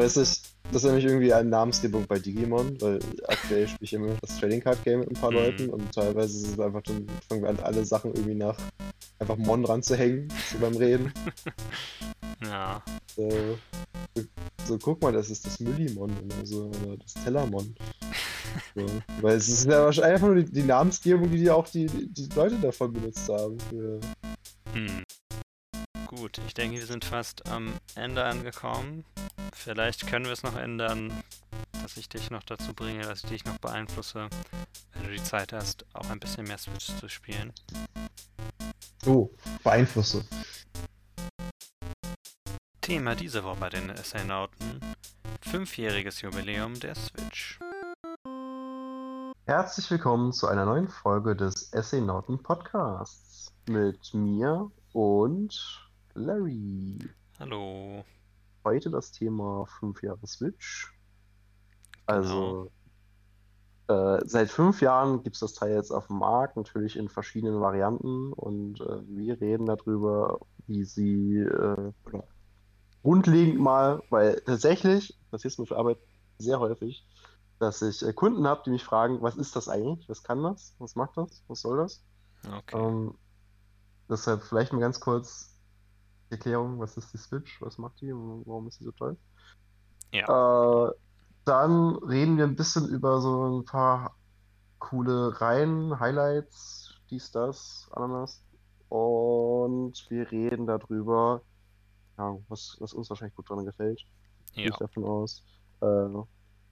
weiß nicht, das ist nämlich irgendwie eine Namensgebung bei Digimon, weil aktuell spiele ich immer das Trading Card Game mit ein paar mhm. Leuten und teilweise ist es einfach dann, fangen wir an, alle Sachen irgendwie nach einfach Mon ranzuhängen, so beim Reden. ja. So, so, guck mal, das ist das Müllimon oder so, oder das Tellermon. So. Weil es ist ja wahrscheinlich einfach nur die, die Namensgebung, die auch die, die, Leute davon benutzt haben. Für... Hm. Gut, ich denke, wir sind fast am Ende angekommen. Vielleicht können wir es noch ändern, dass ich dich noch dazu bringe, dass ich dich noch beeinflusse, wenn du die Zeit hast, auch ein bisschen mehr Switch zu spielen. Oh, beeinflusse. Thema diese Woche bei den Essaynauten: Fünfjähriges Jubiläum der Switch. Herzlich willkommen zu einer neuen Folge des Essaynauten Podcasts mit mir und Larry. Hallo. Heute das Thema 5 Jahre Switch. Also genau. äh, seit fünf Jahren gibt es das Teil jetzt auf dem Markt, natürlich in verschiedenen Varianten und äh, wir reden darüber, wie sie äh, grundlegend mal, weil tatsächlich, das ist mir für Arbeit sehr häufig, dass ich äh, Kunden habe, die mich fragen, was ist das eigentlich? Was kann das? Was macht das? Was soll das? Okay. Ähm, deshalb vielleicht mal ganz kurz Erklärung, was ist die Switch? Was macht die? Warum ist sie so toll? Ja. Äh, dann reden wir ein bisschen über so ein paar coole Reihen, Highlights, dies, das, Ananas. Und wir reden darüber, ja, was, was uns wahrscheinlich gut dran gefällt. Ja. Gehe ich davon aus. Äh,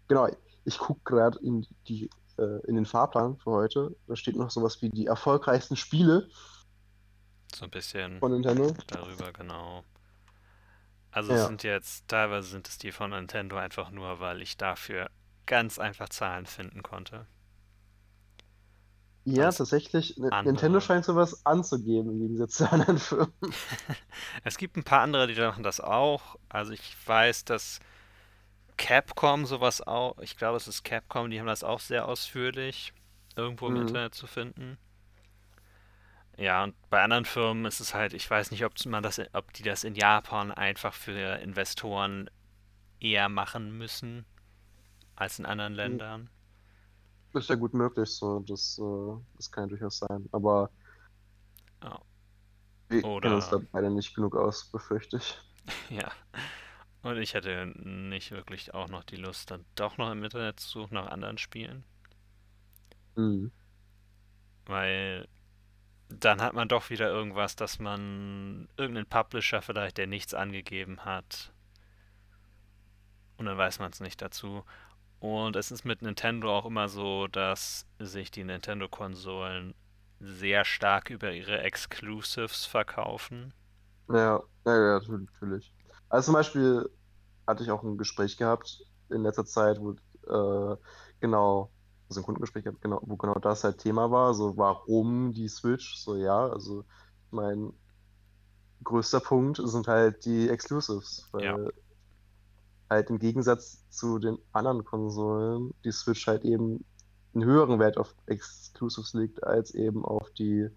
genau, ich gucke gerade in, äh, in den Fahrplan für heute. Da steht noch sowas wie die erfolgreichsten Spiele. So ein bisschen von Nintendo. darüber, genau. Also ja. sind jetzt, teilweise sind es die von Nintendo einfach nur, weil ich dafür ganz einfach Zahlen finden konnte. Ja, Als tatsächlich. Andere. Nintendo scheint sowas anzugeben im Gegensatz zu anderen Firmen. es gibt ein paar andere, die machen das auch. Also ich weiß, dass Capcom sowas auch, ich glaube, es ist Capcom, die haben das auch sehr ausführlich irgendwo im mhm. Internet zu finden. Ja, und bei anderen Firmen ist es halt, ich weiß nicht, ob man das, ob die das in Japan einfach für Investoren eher machen müssen als in anderen hm. Ländern. Das ist ja gut möglich, so das, äh, das kann ja durchaus sein. Aber oh. wir Oder... kennen uns da beide nicht genug aus, befürchte ich. Ja. Und ich hatte nicht wirklich auch noch die Lust, dann doch noch im Internet zu suchen nach anderen Spielen. Mhm. Weil dann hat man doch wieder irgendwas, dass man irgendeinen Publisher vielleicht, der nichts angegeben hat. Und dann weiß man es nicht dazu. Und es ist mit Nintendo auch immer so, dass sich die Nintendo-Konsolen sehr stark über ihre Exclusives verkaufen. Ja, ja, ja, natürlich. Also zum Beispiel hatte ich auch ein Gespräch gehabt in letzter Zeit, wo äh, genau, also ein Kundengespräch gehabt, genau, wo genau das halt Thema war, so warum die Switch, so ja, also mein größter Punkt sind halt die Exclusives, weil ja. halt im Gegensatz zu den anderen Konsolen die Switch halt eben einen höheren Wert auf Exclusives legt, als eben auf die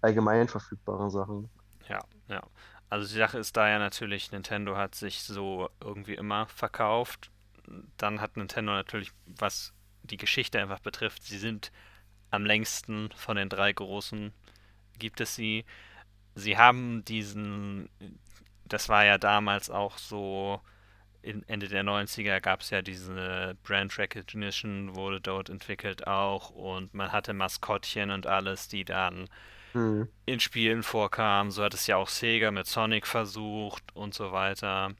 allgemein verfügbaren Sachen. Ja, ja. Also die Sache ist da ja natürlich, Nintendo hat sich so irgendwie immer verkauft. Dann hat Nintendo natürlich, was die Geschichte einfach betrifft, sie sind am längsten von den drei großen, gibt es sie. Sie haben diesen, das war ja damals auch so, Ende der 90er gab es ja diese Brand Recognition, wurde dort entwickelt auch und man hatte Maskottchen und alles, die dann mhm. in Spielen vorkam. So hat es ja auch Sega mit Sonic versucht und so weiter.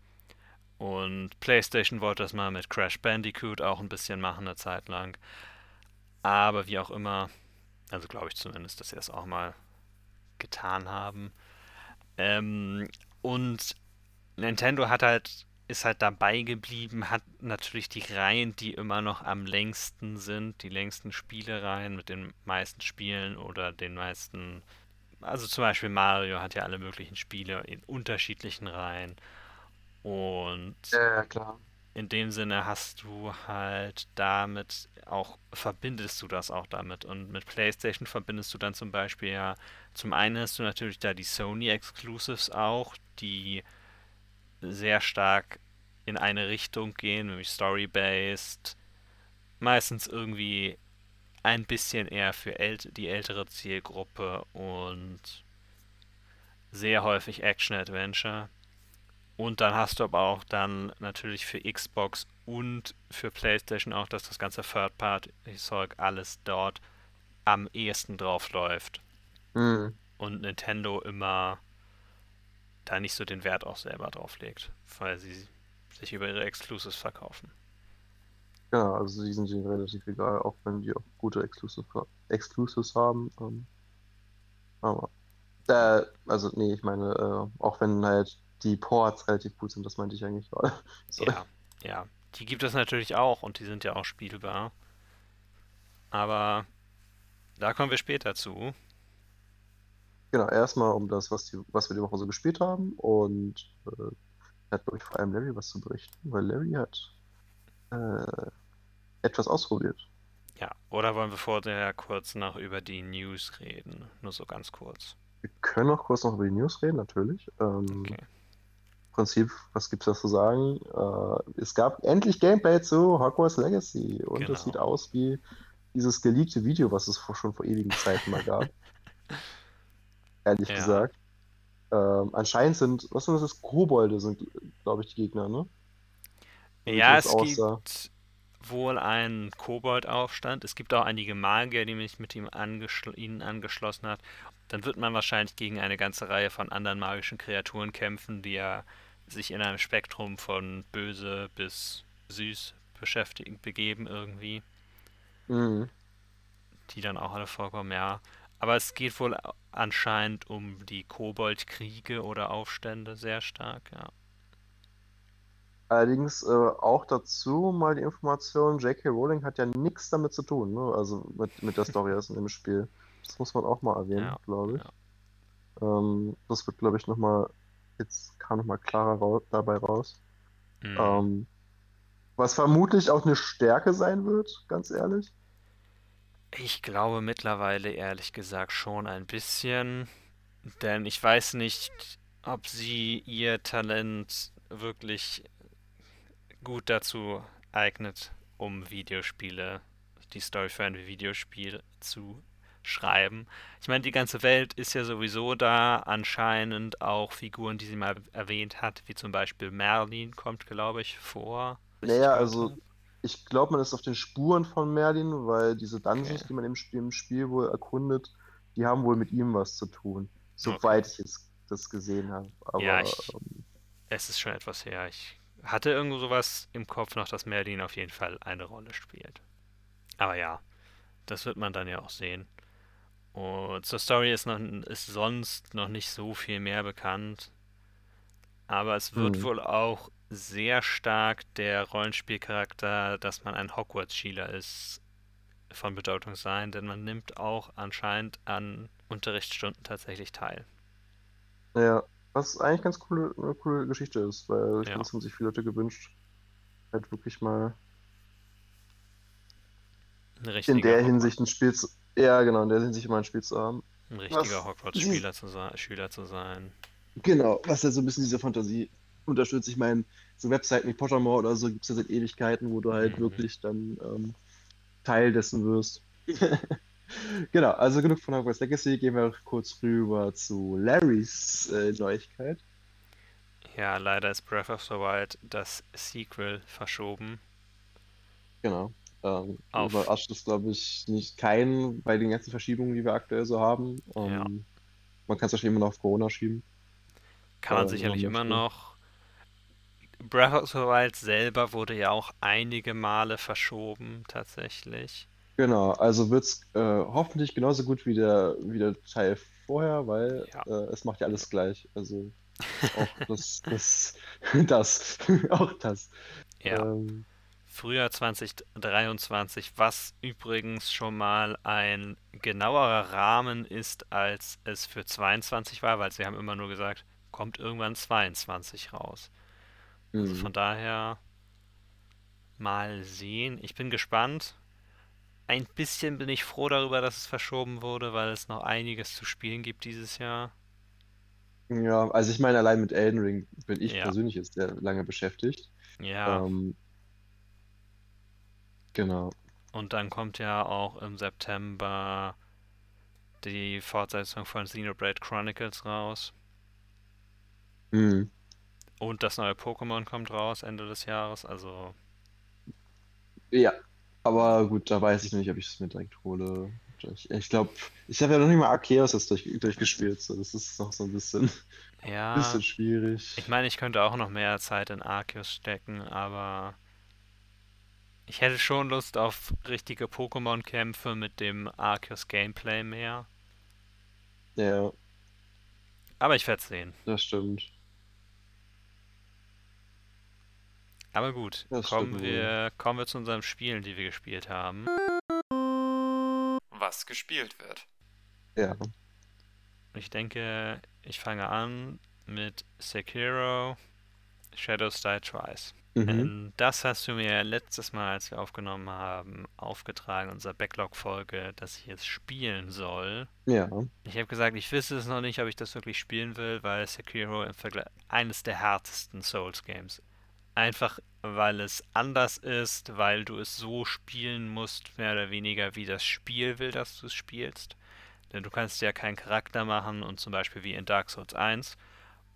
Und PlayStation wollte das mal mit Crash Bandicoot auch ein bisschen machen, eine Zeit lang. Aber wie auch immer, also glaube ich zumindest, dass sie das auch mal getan haben. Ähm, und Nintendo hat halt, ist halt dabei geblieben, hat natürlich die Reihen, die immer noch am längsten sind, die längsten Spielereien mit den meisten Spielen oder den meisten. Also zum Beispiel Mario hat ja alle möglichen Spiele in unterschiedlichen Reihen. Und ja, in dem Sinne hast du halt damit auch, verbindest du das auch damit. Und mit PlayStation verbindest du dann zum Beispiel ja, zum einen hast du natürlich da die Sony Exclusives auch, die sehr stark in eine Richtung gehen, nämlich story-based. Meistens irgendwie ein bisschen eher für äl die ältere Zielgruppe und sehr häufig Action-Adventure. Und dann hast du aber auch dann natürlich für Xbox und für PlayStation auch, dass das ganze Third-Party-Zeug alles dort am ehesten drauf läuft. Mhm. Und Nintendo immer da nicht so den Wert auch selber drauf legt, weil sie sich über ihre Exclusives verkaufen. Ja, also die sind ihnen relativ egal, auch wenn die auch gute Exclusive, Exclusives haben. Ähm, aber, äh, also nee, ich meine, äh, auch wenn halt die Ports relativ gut sind, das meinte ich eigentlich gerade. ja, ja, die gibt es natürlich auch und die sind ja auch spielbar. Aber da kommen wir später zu. Genau, erstmal um das, was, die, was wir die Woche so gespielt haben und äh, hat, glaube ich, vor allem Larry was zu berichten, weil Larry hat äh, etwas ausprobiert. Ja, oder wollen wir vorher kurz noch über die News reden? Nur so ganz kurz. Wir können auch kurz noch über die News reden, natürlich. Ähm, okay. Prinzip, was gibt es da zu sagen? Äh, es gab endlich Gameplay zu Hogwarts Legacy und genau. es sieht aus wie dieses geleakte Video, was es vor, schon vor ewigen Zeiten mal gab. Ehrlich ja. gesagt. Ähm, anscheinend sind, was sind das? Kobolde sind, glaube ich, die Gegner, ne? Ja, es aussah. gibt wohl einen Koboldaufstand. Es gibt auch einige Magier, die mich mit ihm angeschl ihnen angeschlossen hat. Dann wird man wahrscheinlich gegen eine ganze Reihe von anderen magischen Kreaturen kämpfen, die ja sich in einem Spektrum von böse bis süß beschäftigen, begeben irgendwie. Mhm. Die dann auch alle vorkommen, ja. Aber es geht wohl anscheinend um die Koboldkriege oder Aufstände sehr stark, ja. Allerdings äh, auch dazu mal die Information, J.K. Rowling hat ja nichts damit zu tun, ne? also mit, mit der Story aus dem Spiel. Das muss man auch mal erwähnen, ja, glaube ich. Ja. Ähm, das wird, glaube ich, nochmal, jetzt kam nochmal klarer ra dabei raus. Mhm. Ähm, was vermutlich auch eine Stärke sein wird, ganz ehrlich. Ich glaube mittlerweile ehrlich gesagt schon ein bisschen, denn ich weiß nicht, ob sie ihr Talent wirklich gut dazu eignet, um Videospiele, die Story für ein Videospiel zu schreiben. Ich meine, die ganze Welt ist ja sowieso da, anscheinend auch Figuren, die sie mal erwähnt hat, wie zum Beispiel Merlin kommt, glaube ich, vor. Naja, also ich glaube, man ist auf den Spuren von Merlin, weil diese Dungeons, okay. die man im Spiel, im Spiel, wohl erkundet, die haben wohl mit ihm was zu tun. Soweit okay. ich jetzt das gesehen habe. Aber, ja, ich, ähm, es ist schon etwas her. Ich hatte irgendwo sowas im Kopf noch, dass Merlin auf jeden Fall eine Rolle spielt. Aber ja, das wird man dann ja auch sehen. Und zur Story ist, noch, ist sonst noch nicht so viel mehr bekannt. Aber es wird hm. wohl auch sehr stark der Rollenspielcharakter, dass man ein Hogwarts-Schüler ist, von Bedeutung sein, denn man nimmt auch anscheinend an Unterrichtsstunden tatsächlich teil. Ja, was eigentlich ganz coole, eine coole Geschichte ist, weil ich ja. das haben sich viele Leute gewünscht, halt wirklich mal in der Hinsicht ein Spiel zu. Ja, genau, in der Hinsicht mal ein Spiel zu haben. Ein richtiger Hogwarts-Spieler zu sein, Schüler zu sein. Genau, was ja so ein bisschen diese Fantasie unterstützt. Ich meine, so Webseiten wie Pottermore oder so gibt es ja seit Ewigkeiten, wo du halt mhm. wirklich dann ähm, Teil dessen wirst. genau, also genug von Hogwarts Legacy. Gehen wir kurz rüber zu Larrys äh, Neuigkeit. Ja, leider ist Breath of the Wild das Sequel verschoben. Genau. Ähm, überrascht ist, glaube ich, nicht keinen bei den ganzen Verschiebungen, die wir aktuell so haben. Ähm, ja. Man kann es wahrscheinlich immer noch auf Corona schieben. Kann man äh, sicherlich immer noch. Breath of the Wild selber wurde ja auch einige Male verschoben, tatsächlich. Genau, also wird es äh, hoffentlich genauso gut wie der, wie der Teil vorher, weil ja. äh, es macht ja alles gleich. Also auch das, das, das, auch das. Ja. Ähm, Frühjahr 2023, was übrigens schon mal ein genauerer Rahmen ist, als es für 22 war, weil sie haben immer nur gesagt, kommt irgendwann 22 raus. Also mhm. Also von daher mal sehen. Ich bin gespannt. Ein bisschen bin ich froh darüber, dass es verschoben wurde, weil es noch einiges zu spielen gibt dieses Jahr. Ja, also ich meine, allein mit Elden Ring bin ich ja. persönlich jetzt sehr lange beschäftigt. Ja. Ähm, genau. Und dann kommt ja auch im September die Fortsetzung von Xenoblade Chronicles raus. Mhm. Und das neue Pokémon kommt raus Ende des Jahres. Also Ja, aber gut, da weiß ich noch nicht, ob ich es mir direkt hole. Ich, ich glaube, ich habe ja noch nicht mal Arceus jetzt durch, durchgespielt, so das ist noch so ein bisschen, ja, bisschen schwierig. ich meine, ich könnte auch noch mehr Zeit in Arceus stecken, aber ich hätte schon Lust auf richtige Pokémon-Kämpfe mit dem Arceus-Gameplay mehr. Ja, Aber ich werde sehen. das stimmt. Aber gut, Das kommen wir, kommen wir zu unseren Spielen, die wir gespielt haben. Was gespielt wird. Ja. Ich denke, ich fange an mit Sekiro Shadows Die Twice. Mhm. Ähm, Das hast du mir letztes Mal, als wir aufgenommen haben, aufgetragen, unserer Backlog-Folge, dass ich jetzt spielen soll. Ja. Ich habe gesagt, ich wisse es noch nicht, ob ich das wirklich spielen will, weil Sekiro im Vergleich eines der härtesten Souls-Games. Einfach weil es anders ist, weil du es so spielen musst, mehr oder weniger wie das Spiel will, dass du es spielst. Denn du kannst ja keinen Charakter machen und zum Beispiel wie in Dark Souls 1,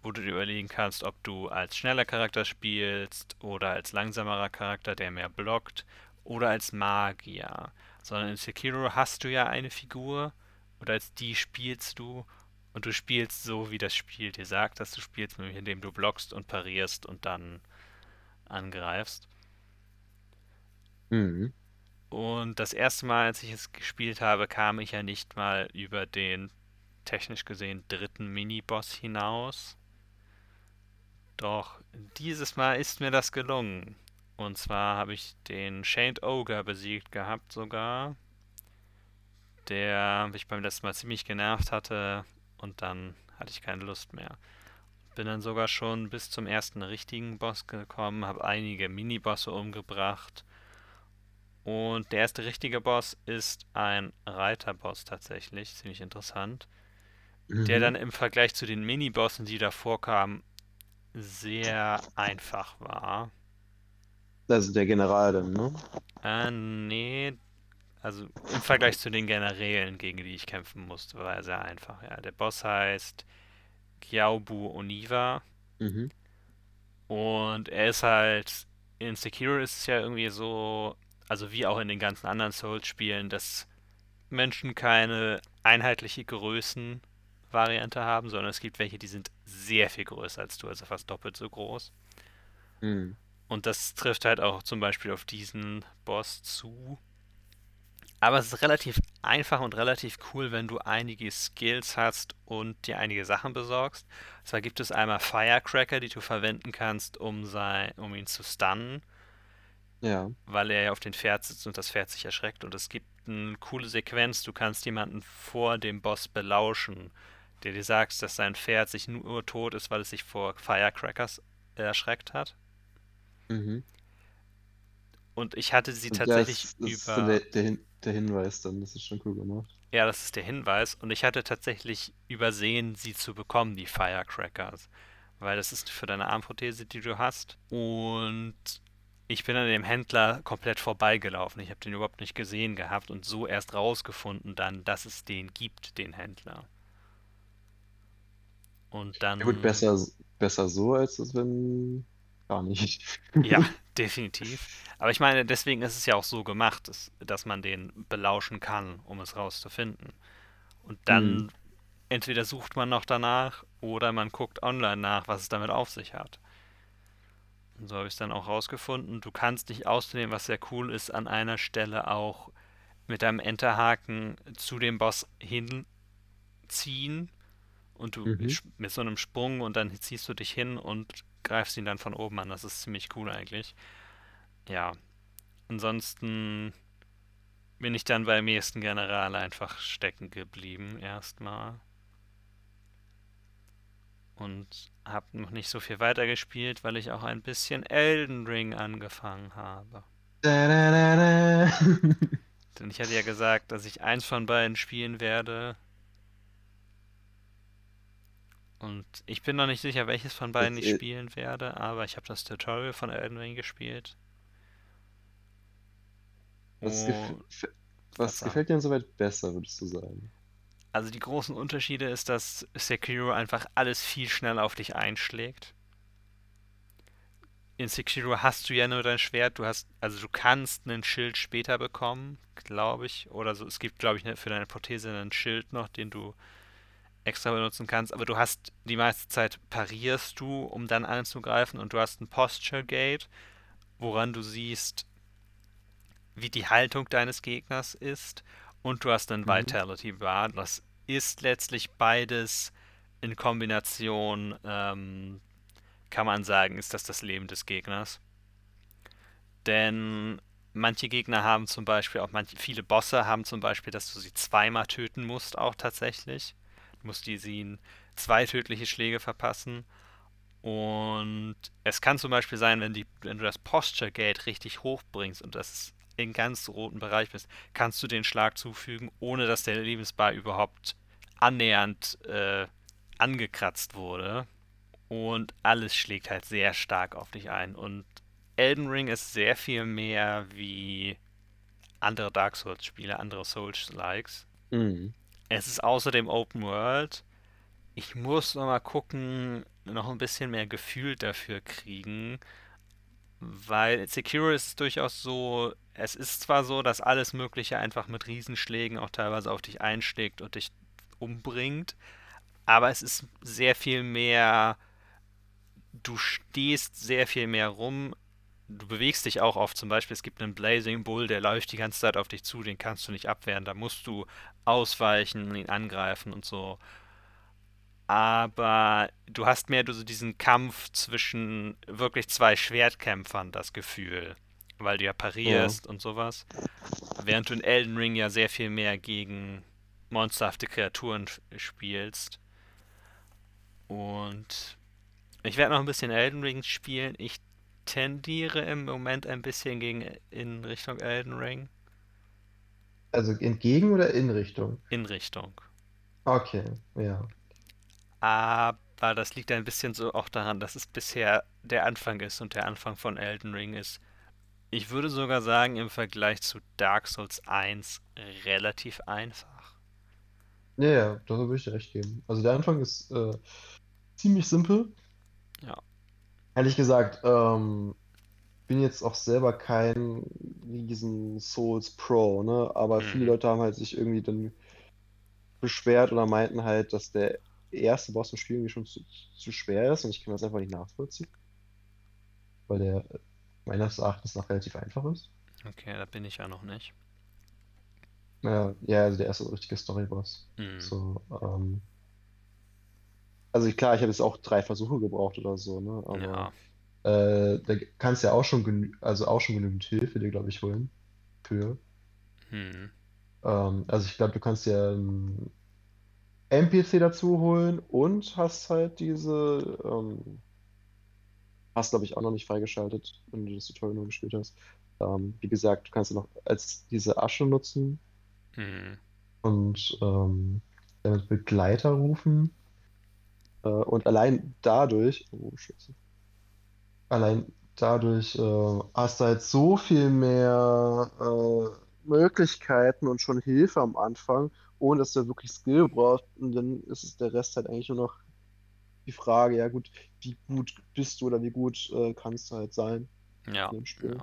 wo du dir überlegen kannst, ob du als schneller Charakter spielst oder als langsamerer Charakter, der mehr blockt, oder als Magier. Sondern in Sekiro hast du ja eine Figur und als die spielst du und du spielst so, wie das Spiel dir sagt, dass du spielst, nämlich indem du blockst und parierst und dann angreifst. Mhm. Und das erste Mal, als ich es gespielt habe, kam ich ja nicht mal über den technisch gesehen dritten Miniboss hinaus. Doch dieses Mal ist mir das gelungen. Und zwar habe ich den Shamed Ogre besiegt gehabt sogar, der mich beim letzten Mal ziemlich genervt hatte und dann hatte ich keine Lust mehr. Bin dann sogar schon bis zum ersten richtigen Boss gekommen, habe einige Minibosse umgebracht. Und der erste richtige Boss ist ein Reiterboss tatsächlich, ziemlich interessant. Der Mhm. dann im Vergleich zu den Minibossen, die davor kamen, sehr einfach war. Also der General dann, ne? Äh, nee, also im Vergleich zu den Generälen, gegen die ich kämpfen musste, war er sehr einfach. Ja, der Boss heißt Gyaobu Oniwa Mhm. und er ist halt in Sekiro ist es ja irgendwie so, also wie auch in den ganzen anderen Souls-Spielen, dass Menschen keine einheitliche Größenvariante haben, sondern es gibt welche, die sind sehr viel größer als du, also fast doppelt so groß. Mhm. Und das trifft halt auch zum Beispiel auf diesen Boss zu. Aber es ist relativ einfach und relativ cool, wenn du einige Skills hast und dir einige Sachen besorgst. Zwar gibt es einmal Firecracker, die du verwenden kannst, um, sein, um ihn zu stunnen, Ja. weil er ja auf dem Pferd sitzt und das Pferd sich erschreckt. Und es gibt eine coole Sequenz, du kannst jemanden vor dem Boss belauschen, der dir sagt, dass sein Pferd sich nur tot ist, weil es sich vor Firecrackers erschreckt hat. Mhm. Und ich hatte sie tatsächlich das, das ist über. der, der, Hin- der Hinweis dann, das ist schon cool gemacht. Ja, das ist der Hinweis. Und ich hatte tatsächlich übersehen, sie zu bekommen, die Firecrackers. Weil das ist für deine Armprothese, die du hast. Und ich bin an dem Händler komplett vorbeigelaufen. Ich habe den überhaupt nicht gesehen gehabt und so erst rausgefunden dann, dass es den gibt, den Händler. Und dann. Ja gut, besser, besser so, als es wenn gar nicht. Ja, definitiv. Aber ich meine, deswegen ist es ja auch so gemacht, dass, dass man den belauschen kann, um es rauszufinden. Und dann Mhm. entweder sucht man noch danach oder man guckt online nach, was es damit auf sich hat. Und so habe ich es dann auch rausgefunden. Du kannst dich außerdem, was sehr cool ist, an einer Stelle auch mit deinem Enterhaken zu dem Boss hinziehen und du Mhm. mit so einem Sprung und dann ziehst du dich hin und greifst ihn dann von oben an. Das ist ziemlich cool eigentlich. Ja. Ansonsten bin ich dann beim ersten General einfach stecken geblieben erstmal und habe noch nicht so viel weitergespielt, weil ich auch ein bisschen Elden Ring angefangen habe. Da, da, da. Denn ich hatte ja gesagt, dass ich eins von beiden spielen werde. Und ich bin noch nicht sicher, welches von beiden Das, ich äh, spielen werde, aber ich habe das Tutorial von Elden Ring gespielt. was, gef Und was gefällt dir denn soweit besser, würdest du sagen? Also die großen Unterschiede ist, dass Sekiro einfach alles viel schneller auf dich einschlägt. In Sekiro hast du ja nur dein Schwert, du hast, also du kannst ein Schild später bekommen, glaube ich, oder so. Es gibt, glaube ich, ne- für deine Prothese ein Schild noch, den du extra benutzen kannst, aber du hast die meiste Zeit parierst du, um dann anzugreifen und du hast ein Posture Gate, woran du siehst, wie die Haltung deines Gegners ist und du hast einen Mhm. Vitality Bar. Das ist letztlich beides in Kombination, ähm, kann man sagen, ist das das Leben des Gegners. Denn manche Gegner haben zum Beispiel, auch manche, viele Bosse haben zum Beispiel, dass du sie zweimal töten musst, auch tatsächlich. Du musst die, sie zwei tödliche Schläge verpassen. Und es kann zum Beispiel sein, wenn, die, wenn du das Posture Gate richtig hoch bringst und das in ganz roten Bereich bist, kannst du den Schlag zufügen, ohne dass der Lebensbar überhaupt annähernd äh, angekratzt wurde. Und alles schlägt halt sehr stark auf dich ein. Und Elden Ring ist sehr viel mehr wie andere Dark Souls-Spiele, andere Souls-Likes. Mhm. Es ist außerdem Open World. Ich muss noch mal gucken, noch ein bisschen mehr Gefühl dafür kriegen, weil Sekiro ist durchaus so, es ist zwar so, dass alles Mögliche einfach mit Riesenschlägen auch teilweise auf dich einschlägt und dich umbringt, aber es ist sehr viel mehr, du stehst sehr viel mehr rum, du bewegst dich auch oft, zum Beispiel es gibt einen Blazing Bull, der läuft die ganze Zeit auf dich zu, den kannst du nicht abwehren, da musst du ausweichen, ihn angreifen und so. Aber du hast mehr so diesen Kampf zwischen wirklich zwei Schwertkämpfern, das Gefühl, weil du ja Ja. parierst und sowas. Während du in Elden Ring ja sehr viel mehr gegen monsterhafte Kreaturen spielst. Und ich werde noch ein bisschen Elden Ring spielen. Ich tendiere im Moment ein bisschen gegen in Richtung Elden Ring. Also entgegen oder in Richtung? In Richtung. Okay, ja. Aber das liegt ein bisschen so auch daran, dass es bisher der Anfang ist und der Anfang von Elden Ring ist. Ich würde sogar sagen, im Vergleich zu Dark Souls eins relativ einfach. Ja, ja, da würde ich dir recht geben. Also der Anfang ist äh, ziemlich simpel. Ehrlich gesagt, ähm, bin jetzt auch selber kein riesen Souls Pro, ne? Aber viele Mhm. Leute haben halt sich irgendwie dann beschwert oder meinten halt, dass der erste Boss im Spiel irgendwie schon zu, zu schwer ist und ich kann das einfach nicht nachvollziehen, weil der meines Erachtens nach relativ einfach ist. Okay, da bin ich ja noch nicht. Ja, ja, also der erste richtige Story-Boss. Mhm. So, ähm, also klar, ich habe jetzt auch drei Versuche gebraucht oder so, ne? Aber Ja. äh, da kannst ja auch schon also auch schon genügend Hilfe dir, glaube ich, holen für. Mhm. Ähm, also ich glaube, du kannst ja einen NPC dazu holen und hast halt diese, ähm, hast glaube ich auch noch nicht freigeschaltet, wenn du das Tutorial nur gespielt hast. Ähm, wie gesagt, du kannst ja noch als diese Asche nutzen Mhm. und ähm, damit Begleiter rufen. Äh, und allein dadurch, oh Scheiße, allein dadurch äh, hast du halt so viel mehr äh, Möglichkeiten und schon Hilfe am Anfang, ohne dass du wirklich Skill brauchst. Und dann ist es der Rest halt eigentlich nur noch die Frage, ja gut, wie gut bist du oder wie gut äh, kannst du halt sein Ja. in dem Ja. Spiel.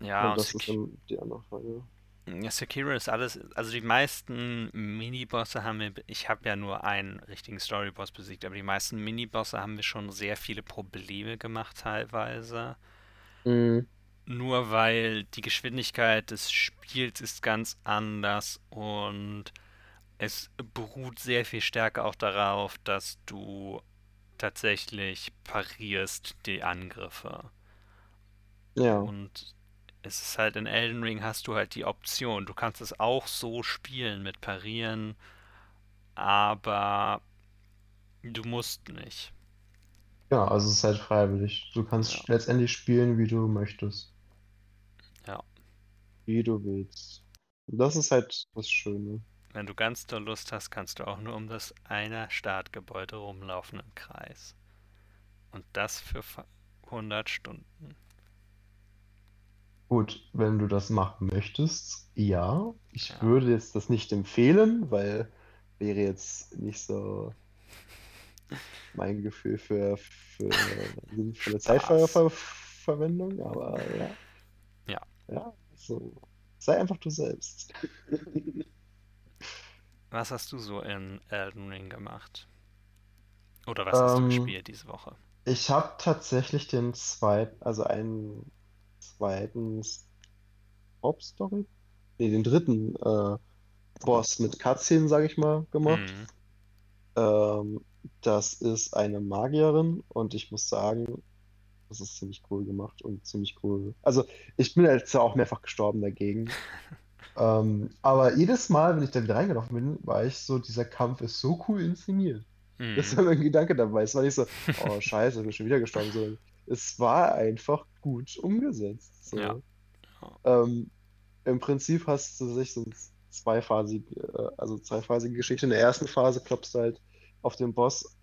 Ja, Und und das ist dann die andere Frage. Ja, Sekiro ist alles, also die meisten Minibosse haben wir, ich habe ja nur einen richtigen Storyboss besiegt, aber die meisten Minibosse haben wir schon sehr viele Probleme gemacht teilweise. Mhm. Nur weil die Geschwindigkeit des Spiels ist ganz anders und es beruht sehr viel stärker auch darauf, dass du tatsächlich parierst die Angriffe. Ja, Und es ist halt in Elden Ring hast du halt die Option. Du kannst es auch so spielen mit Parieren, aber du musst nicht. ja, also es ist halt freiwillig. Du Ja, kannst letztendlich spielen, wie du möchtest, ja. wie du willst. Und das ist halt das Schöne. Wenn du ganz doll Lust hast, kannst du auch nur um das eine Startgebäude rumlaufen im Kreis. Und das für 100 Stunden. Gut, wenn du das machen möchtest, ja. Ich Ja. würde jetzt das nicht empfehlen, weil wäre jetzt nicht so mein Gefühl für, für Spaß. Zeitververwendung, aber ja. Ja. Ja, so. Sei einfach du selbst. Was hast du so in Elden Ring gemacht? Oder was hast du Ähm, gespielt diese Woche? Ich habe tatsächlich den zweiten, also einen zweiten Hauptstory, nee, den dritten äh, Boss mit Cutscene, sage ich mal, gemacht. Mhm. Ähm, das ist eine Magierin und ich muss sagen, das ist ziemlich cool gemacht und ziemlich cool. Also ich bin jetzt auch mehrfach gestorben dagegen. Ähm, aber jedes Mal, wenn ich da wieder reingelaufen bin, war ich so, dieser Kampf ist so cool inszeniert. Das Mhm. war mein Gedanke dabei. Es war nicht so, oh scheiße, ich bin schon wieder gestorben. So, es war einfach gut umgesetzt. So. Ja. Ähm, Im Prinzip hast du sich so ein zweiphasig, äh, also zweiphasige Geschichte. In der ersten Phase klopfst du halt auf den Boss.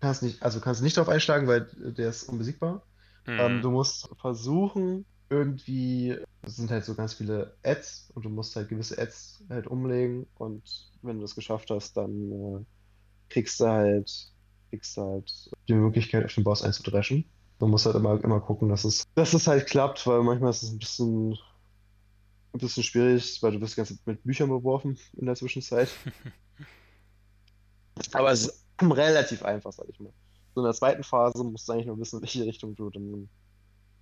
Kannst nicht, also kannst nicht drauf einschlagen, weil der ist unbesiegbar. Ähm, Mhm. du musst versuchen, irgendwie, es sind halt so ganz viele Ads und du musst halt gewisse Ads halt umlegen und wenn du das geschafft hast, dann äh, kriegst du halt, kriegst du halt die Möglichkeit, auf den Boss einzudreschen. Du musst halt immer, immer gucken, dass es, dass es halt klappt, weil manchmal ist es ein bisschen, ein bisschen schwierig, weil du bist Zeit mit Büchern beworfen in der Zwischenzeit. Aber es ist relativ einfach, sag ich mal. So in der zweiten Phase musst du eigentlich nur wissen, in welche Richtung du dann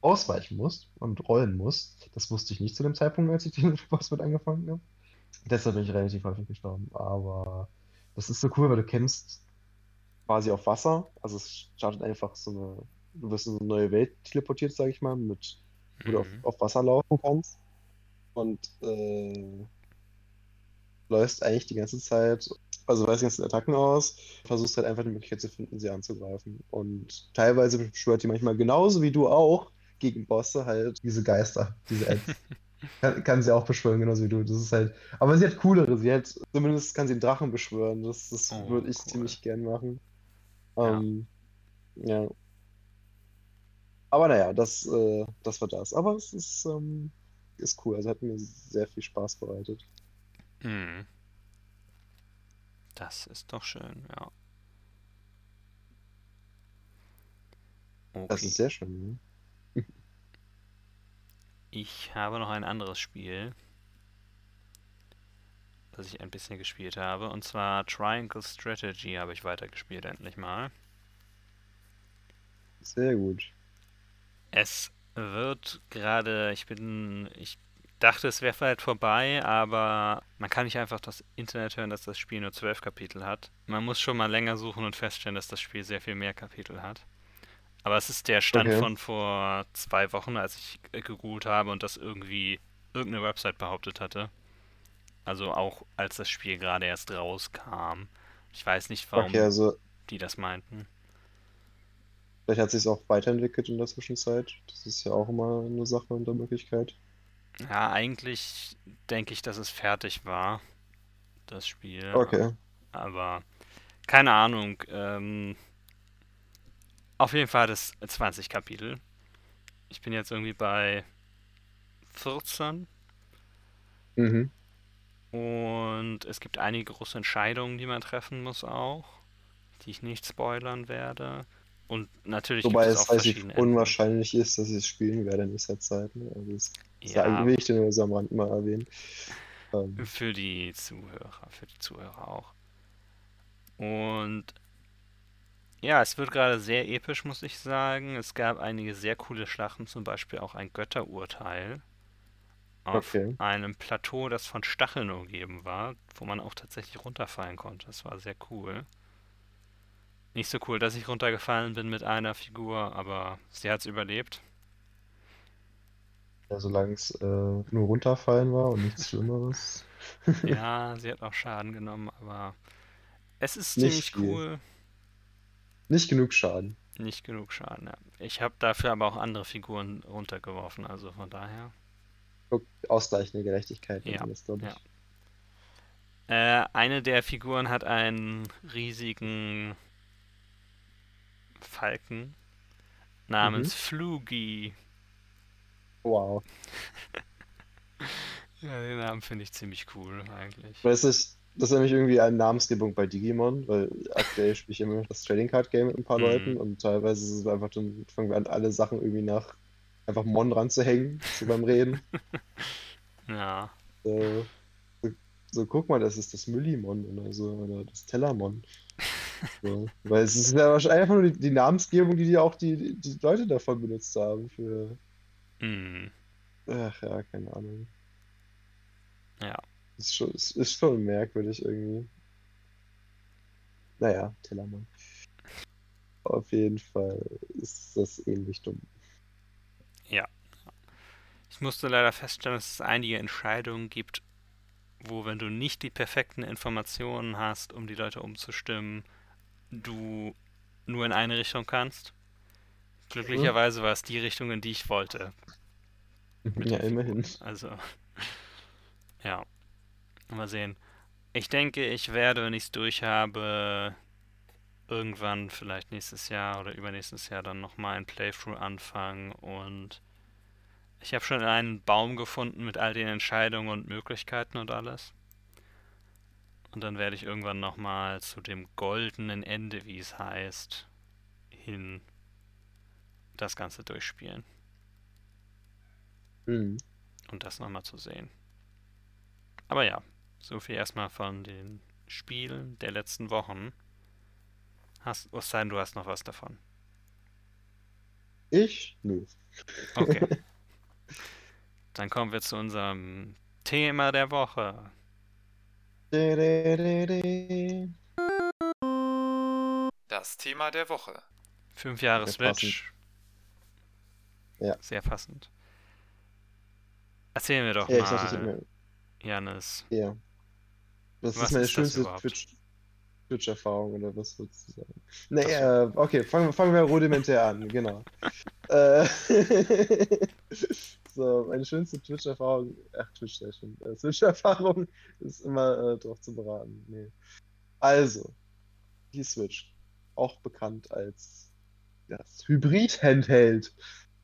ausweichen musst und rollen musst. Das wusste ich nicht zu dem Zeitpunkt, als ich den Boss mit angefangen habe. Deshalb bin ich relativ häufig gestorben. Aber das ist so cool, weil du kämpfst quasi auf Wasser. Also es startet einfach so eine, du wirst in eine neue Welt teleportiert, sag ich mal, mit, wo du auf, Mhm. auf Wasser laufen kannst. Und äh, läufst eigentlich die ganze Zeit, also weißt die ganzen Attacken aus, versuchst halt einfach die Möglichkeit zu finden, sie anzugreifen. Und teilweise beschwört die manchmal genauso wie du auch gegen Bosse halt diese Geister, diese Ads. Kann, kann sie auch beschwören, genauso wie du. Das ist halt. Aber sie hat coolere. Sie hat, zumindest kann sie einen Drachen beschwören. Das, das Oh, würde ich cool. ziemlich gern machen. Ja. Ähm, ja. Aber naja, das, äh, das war das. Aber es ist, ähm, ist cool. Also hat mir sehr viel Spaß bereitet. Mhm. Das ist doch schön, ja. Das Okay. ist sehr schön. Ne? Ich habe noch ein anderes Spiel, das ich ein bisschen gespielt habe. Und zwar Triangle Strategy habe ich weitergespielt, endlich mal. Sehr gut. Es wird gerade, ich bin, ich dachte, es wäre vielleicht vorbei, aber man kann nicht einfach das Internet hören, dass das Spiel nur zwölf Kapitel hat. Man muss schon mal länger suchen und feststellen, dass das Spiel sehr viel mehr Kapitel hat. Aber es ist der Stand Okay. von vor zwei Wochen, als ich gegoogelt habe und das irgendwie irgendeine Website behauptet hatte. Also auch als das Spiel gerade erst rauskam. Ich weiß nicht, warum Okay, also die das meinten. Vielleicht hat sich auch weiterentwickelt in der Zwischenzeit. Das ist ja auch immer eine Sache und eine Möglichkeit. Ja, eigentlich denke ich, dass es fertig war, das Spiel. Okay. Aber keine Ahnung. Ähm, auf jeden Fall es 20 Kapitel. Ich bin jetzt irgendwie bei 14 Mhm. und es gibt einige große Entscheidungen, die man treffen muss auch, die ich nicht spoilern werde. Und natürlich Wobei es es auch relativ unwahrscheinlich ist, dass ich es spielen werde in nächster Zeit. Ne? Also das, Ja, will ich dir nur am Rand mal erwähnen. Ähm, Für die Zuhörer, für die Zuhörer auch. Und ja, es wird gerade sehr episch, muss ich sagen. Es gab einige sehr coole Schlachten, zum Beispiel auch ein Götterurteil auf okay. einem Plateau, das von Stacheln umgeben war, wo man auch tatsächlich runterfallen konnte. Das war sehr cool. Nicht so cool, dass ich runtergefallen bin mit einer Figur, aber sie hat es überlebt. Ja, solange es äh, nur runterfallen war und nichts Schlimmeres. Ja, sie hat auch Schaden genommen, aber es ist Nicht ziemlich viel. cool. Nicht genug Schaden. Nicht genug Schaden, ja. Ich habe dafür aber auch andere Figuren runtergeworfen, also von daher. Ausgleichende Gerechtigkeit Ja, das, ja. Äh, eine der Figuren hat einen riesigen Falken namens Mhm. Flugi. Wow. Ja, den Namen finde ich ziemlich cool eigentlich. Weißt du, das ist nämlich irgendwie eine Namensgebung bei Digimon, weil aktuell spiele ich immer noch das Trading Card Game mit ein paar Mhm. Leuten und teilweise ist es einfach dann, fangen wir an, alle Sachen irgendwie nach einfach Mon dran zu hängen, so beim Reden. Ja, So, so, so, guck mal, das ist das Müllimon oder so, oder das Tellermon. So, weil es ist ja wahrscheinlich einfach nur die, die Namensgebung, die, die auch die, die Leute davon benutzt haben für, mm, ach ja, keine Ahnung. ja. Ist schon, ist, ist schon merkwürdig irgendwie. Naja, Tellermann. Auf jeden Fall ist das ähnlich dumm. Ja. Ich musste leider feststellen, dass es einige Entscheidungen gibt, wo, wenn du nicht die perfekten Informationen hast, um die Leute umzustimmen, du nur in eine Richtung kannst. Glücklicherweise war es die Richtung, in die ich wollte. Mit Ja, immerhin. Also, ja. Mal sehen. Ich denke, ich werde, wenn ich es durch habe, irgendwann vielleicht nächstes Jahr oder übernächstes Jahr dann nochmal ein Playthrough anfangen und ich habe schon einen Baum gefunden mit all den Entscheidungen und Möglichkeiten und alles. Und dann werde ich irgendwann nochmal zu dem goldenen Ende, wie es heißt, hin das Ganze durchspielen Hm. und das nochmal zu sehen. Aber ja, so viel erstmal von den Spielen der letzten Wochen. Hast, denn, du hast noch was davon. Ich? Nö. Okay. Dann kommen wir zu unserem Thema der Woche. Das Thema der Woche. Fünf Jahre Sehr Switch. Ja. Sehr passend. Erzählen wir doch Ja, dachte, mal, mir. Janis. Ja. Das Was ist meine ist schönste Twitch-Erfahrung oder was würdest du sagen? Nee, äh, okay, fangen, fangen wir rudimentär an, genau. äh, so, meine schönste Twitch-Erfahrung, ach, Twitch-Session, äh, Switch-Erfahrung ist immer äh, drauf zu beraten. Nee. Also, die Switch, auch bekannt als das Hybrid-Handheld,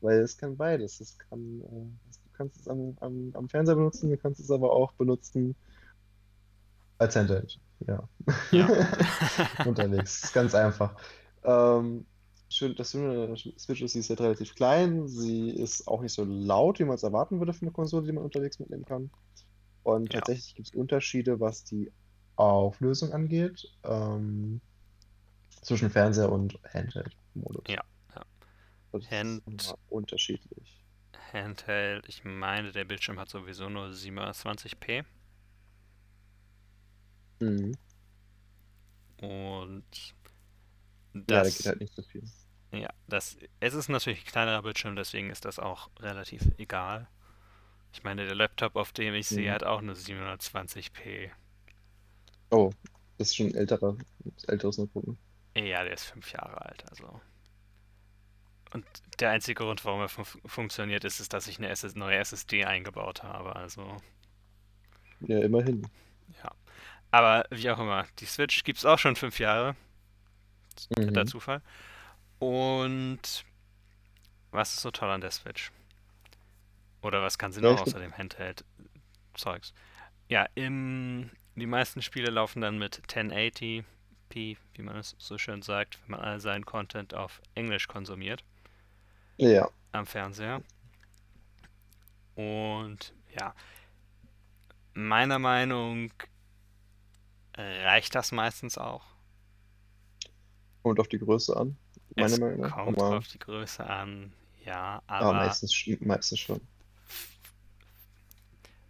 weil es kann beides. Es kann, äh, du kannst es am, am, am Fernseher benutzen, du kannst es aber auch benutzen als Handheld. Ja. Ja. Unterwegs. Ist ganz einfach. Ähm, schön, das Schöne Switch ist, sie ist halt relativ klein. Sie ist auch nicht so laut, wie man es erwarten würde für eine Konsole, die man unterwegs mitnehmen kann. Und Ja. tatsächlich gibt es Unterschiede, was die Auflösung angeht, ähm, zwischen Fernseher und Handheld-Modus. Ja, ja. Das ist Hand- immer unterschiedlich. Handheld, ich meine, der Bildschirm hat sowieso nur 720p. Mhm. Und Ja, da das, geht halt nicht so viel. ja, das, es ist natürlich ein kleinerer Bildschirm, deswegen ist das auch relativ egal. Ich meine, der Laptop, auf dem ich sehe, Mhm. hat auch nur 720p. Oh, das ist schon ein älterer, älteres Notebook. Ja, der ist fünf Jahre alt, also. Und der einzige Grund, warum er fun funktioniert, ist, ist, dass ich eine SS neue SSD eingebaut habe, also. Ja, immerhin. Ja. Aber wie auch immer, die Switch gibt es auch schon fünf Jahre. Netter Mhm. Zufall. Und was ist so toll an der Switch? Oder was kann sie noch außer dem Handheld-Zeugs? Ja, im, die meisten Spiele laufen dann mit 1080p, wie man es so schön sagt, wenn man all seinen Content auf Englisch konsumiert Ja. am Fernseher. Und ja, meiner Meinung reicht das meistens auch. Kommt auf die Größe an, meiner Es Meinung nach. kommt Aber, auf die Größe an, ja, aber aber meistens, meistens schon.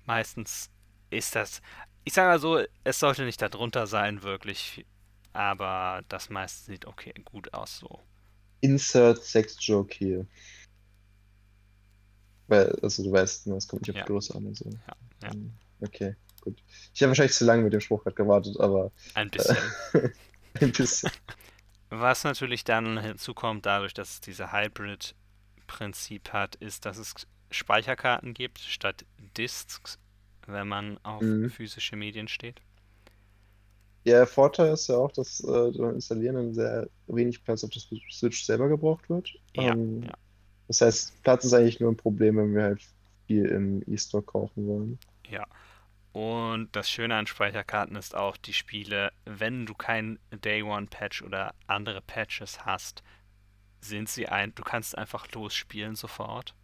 meistens ist das, ich sage mal so, es sollte nicht darunter sein, wirklich, aber das meiste sieht okay, gut aus so. Insert Sex Joke hier. Weil, also du weißt, ne, es kommt nicht auf Ja. die Größe an und so. Ja, ja. Hm, Okay, gut. Ich habe wahrscheinlich zu lange mit dem Spruch gerade gewartet, aber Ein bisschen. ein bisschen. Was natürlich dann hinzukommt, dadurch, dass es diese Hybrid-Prinzip hat, ist, dass es Speicherkarten gibt statt Disks, wenn man auf Mhm. physische Medien steht. Ja, der Vorteil ist ja auch, dass äh, beim Installieren dann sehr wenig Platz auf der Switch selber gebraucht wird. Ja, Ähm, ja. Das heißt, Platz ist eigentlich nur ein Problem, wenn wir halt viel im E-Store kaufen wollen. Ja. Und das Schöne an Speicherkarten ist auch, die Spiele, wenn du kein Day One Patch oder andere Patches hast, sind sie ein, du kannst einfach losspielen sofort.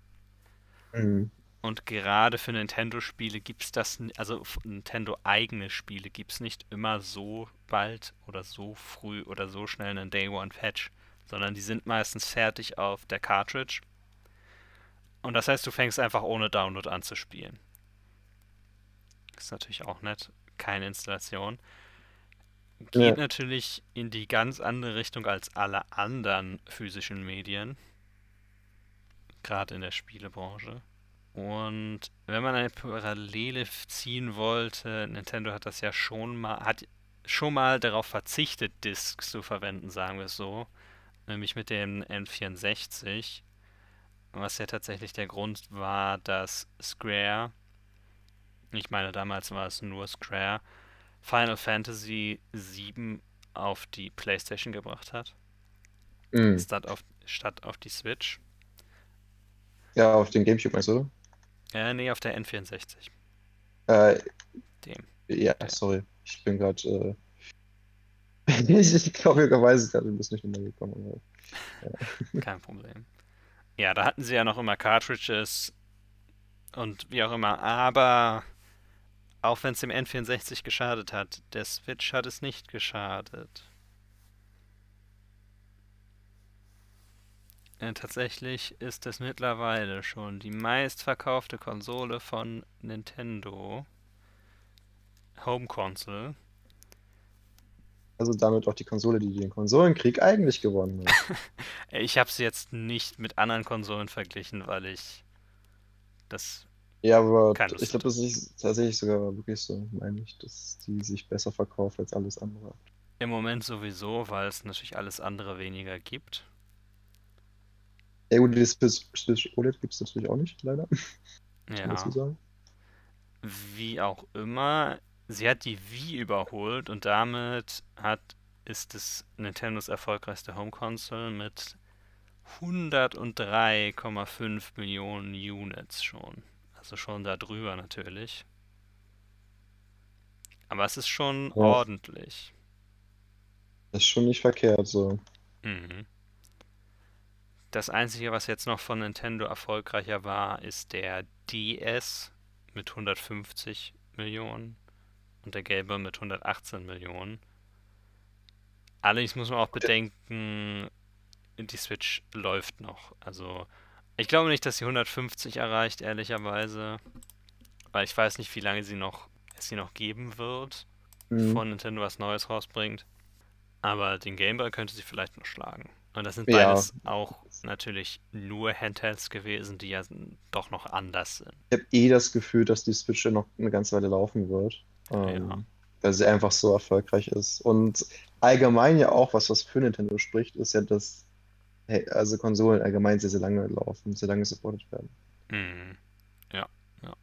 Mhm. Und gerade für Nintendo-Spiele gibt es das, also Nintendo-eigene Spiele gibt es nicht immer so bald oder so früh oder so schnell einen Day One Patch, sondern die sind meistens fertig auf der Cartridge. Und das heißt, du fängst einfach ohne Download an zu spielen. Ist natürlich auch nett, keine Installation. Geht Ja. natürlich in die ganz andere Richtung als alle anderen physischen Medien, gerade in der Spielebranche. Und wenn man eine Parallele ziehen wollte, Nintendo hat das ja schon mal, hat schon mal darauf verzichtet, Discs zu verwenden, sagen wir es so. Nämlich mit dem N64. Was ja tatsächlich der Grund war, dass Square, ich meine damals war es nur Square, Final Fantasy VII auf die PlayStation gebracht hat, Mhm. statt auf, statt auf die Switch. Ja, auf den Gamecube meinst du, Äh, nee, auf der N64. oder? Äh, Dem. ja, sorry. Ich bin gerade. Äh... ich glaube, ich weiß es gerade, du bist nicht runtergekommen. aber- Kein Problem. Ja, da hatten sie ja noch immer Cartridges und wie auch immer, aber auch wenn es dem N64 geschadet hat, der Switch hat es nicht geschadet. Äh, tatsächlich ist es mittlerweile schon die meistverkaufte Konsole von Nintendo. Home Console. Also damit auch die Konsole, die den Konsolenkrieg eigentlich gewonnen hat. Ich habe sie jetzt nicht mit anderen Konsolen verglichen, weil ich das Ja, aber ich glaube, das ist tatsächlich sogar wirklich so, meine ich, dass die sich besser verkauft als alles andere. Im Moment sowieso, weil es natürlich alles andere weniger gibt. Ja gut, das Switch OLED gibt es natürlich auch nicht, leider. dazu Ja, sagen. wie auch immer. Sie hat die Wii überholt und damit hat, ist es Nintendos erfolgreichste Home Console mit 103,5 Millionen Units schon. Also schon da drüber natürlich. Aber es ist schon Ja. ordentlich. Das ist schon nicht verkehrt so. Mhm. Das Einzige, was jetzt noch von Nintendo erfolgreicher war, ist der DS mit 150 Millionen und der gelbe mit 118 Millionen. Allerdings muss man auch bedenken, die Switch läuft noch. Also, ich glaube nicht, dass sie 150 erreicht, ehrlicherweise. Weil ich weiß nicht, wie lange sie noch, es sie noch geben wird, Mhm. bevor Nintendo was Neues rausbringt. Aber den Game Boy könnte sie vielleicht noch schlagen. Und das sind Ja. beides auch natürlich nur Handhelds gewesen, die ja doch noch anders sind. Ich habe eh das Gefühl, dass die Switch ja noch eine ganze Weile laufen wird. Ähm, Ja. Weil sie einfach so erfolgreich ist. Und allgemein ja auch, was was für Nintendo spricht, ist ja, dass also Konsolen allgemein sehr, sehr lange laufen, sehr lange supported werden. Mhm. Ja, ja.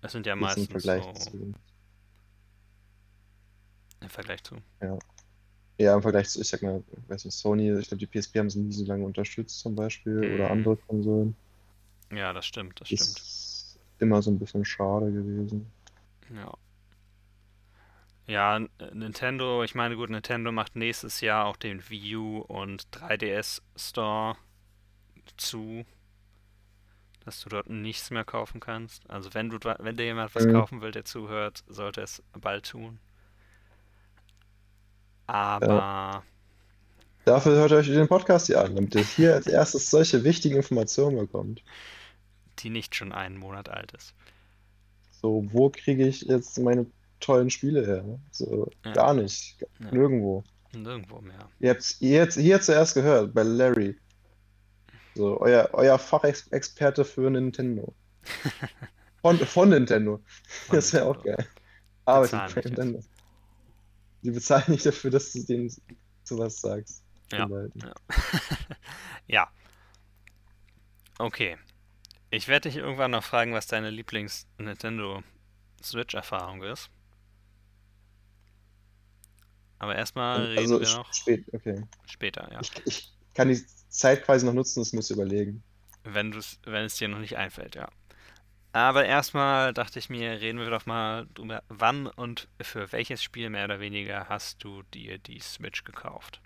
Das sind ja Jetzt im meistens Vergleich so zu, im Vergleich zu. ja, im Vergleich zu, ich sag mal, weiß nicht, Sony, ich glaube, die PSP haben sie nie so lange unterstützt zum Beispiel oder Mhm. andere Konsolen. Ja, das stimmt, das Das stimmt. ist immer so ein bisschen schade gewesen. Ja. Ja, Nintendo, ich meine, gut, Nintendo macht nächstes Jahr auch den Wii U und 3DS Store zu, dass du dort nichts mehr kaufen kannst. Also wenn du, wenn dir jemand was Mhm. kaufen will, der zuhört, sollte es bald tun. Aber Dafür hört euch den Podcast hier an, damit ihr hier als erstes solche wichtigen Informationen bekommt. die nicht schon einen Monat alt ist. So, wo kriege ich jetzt meine tollen Spiele her? So, Ja. gar nicht. Ja. Nirgendwo. Nirgendwo mehr. Ihr habt es hier zuerst gehört, bei Larry. So, euer, euer Fachexperte für Nintendo. Von, von Nintendo. Von Das wäre auch geil. Bei nicht Nintendo. Die bezahlen nicht dafür, dass du denen sowas sagst. Ja. Leuten. Ja. Okay. Ich werde dich irgendwann noch fragen, was deine Lieblings-Nintendo Switch-Erfahrung ist. Aber erstmal reden Also wir sch- noch spät, okay. später, ja. Ich, ich kann die Zeit quasi noch nutzen, das muss ich überlegen. Wenn wenn es dir noch nicht einfällt, ja. Aber erstmal dachte ich mir, reden wir doch mal drüber, wann und für welches Spiel mehr oder weniger hast du dir die Switch gekauft?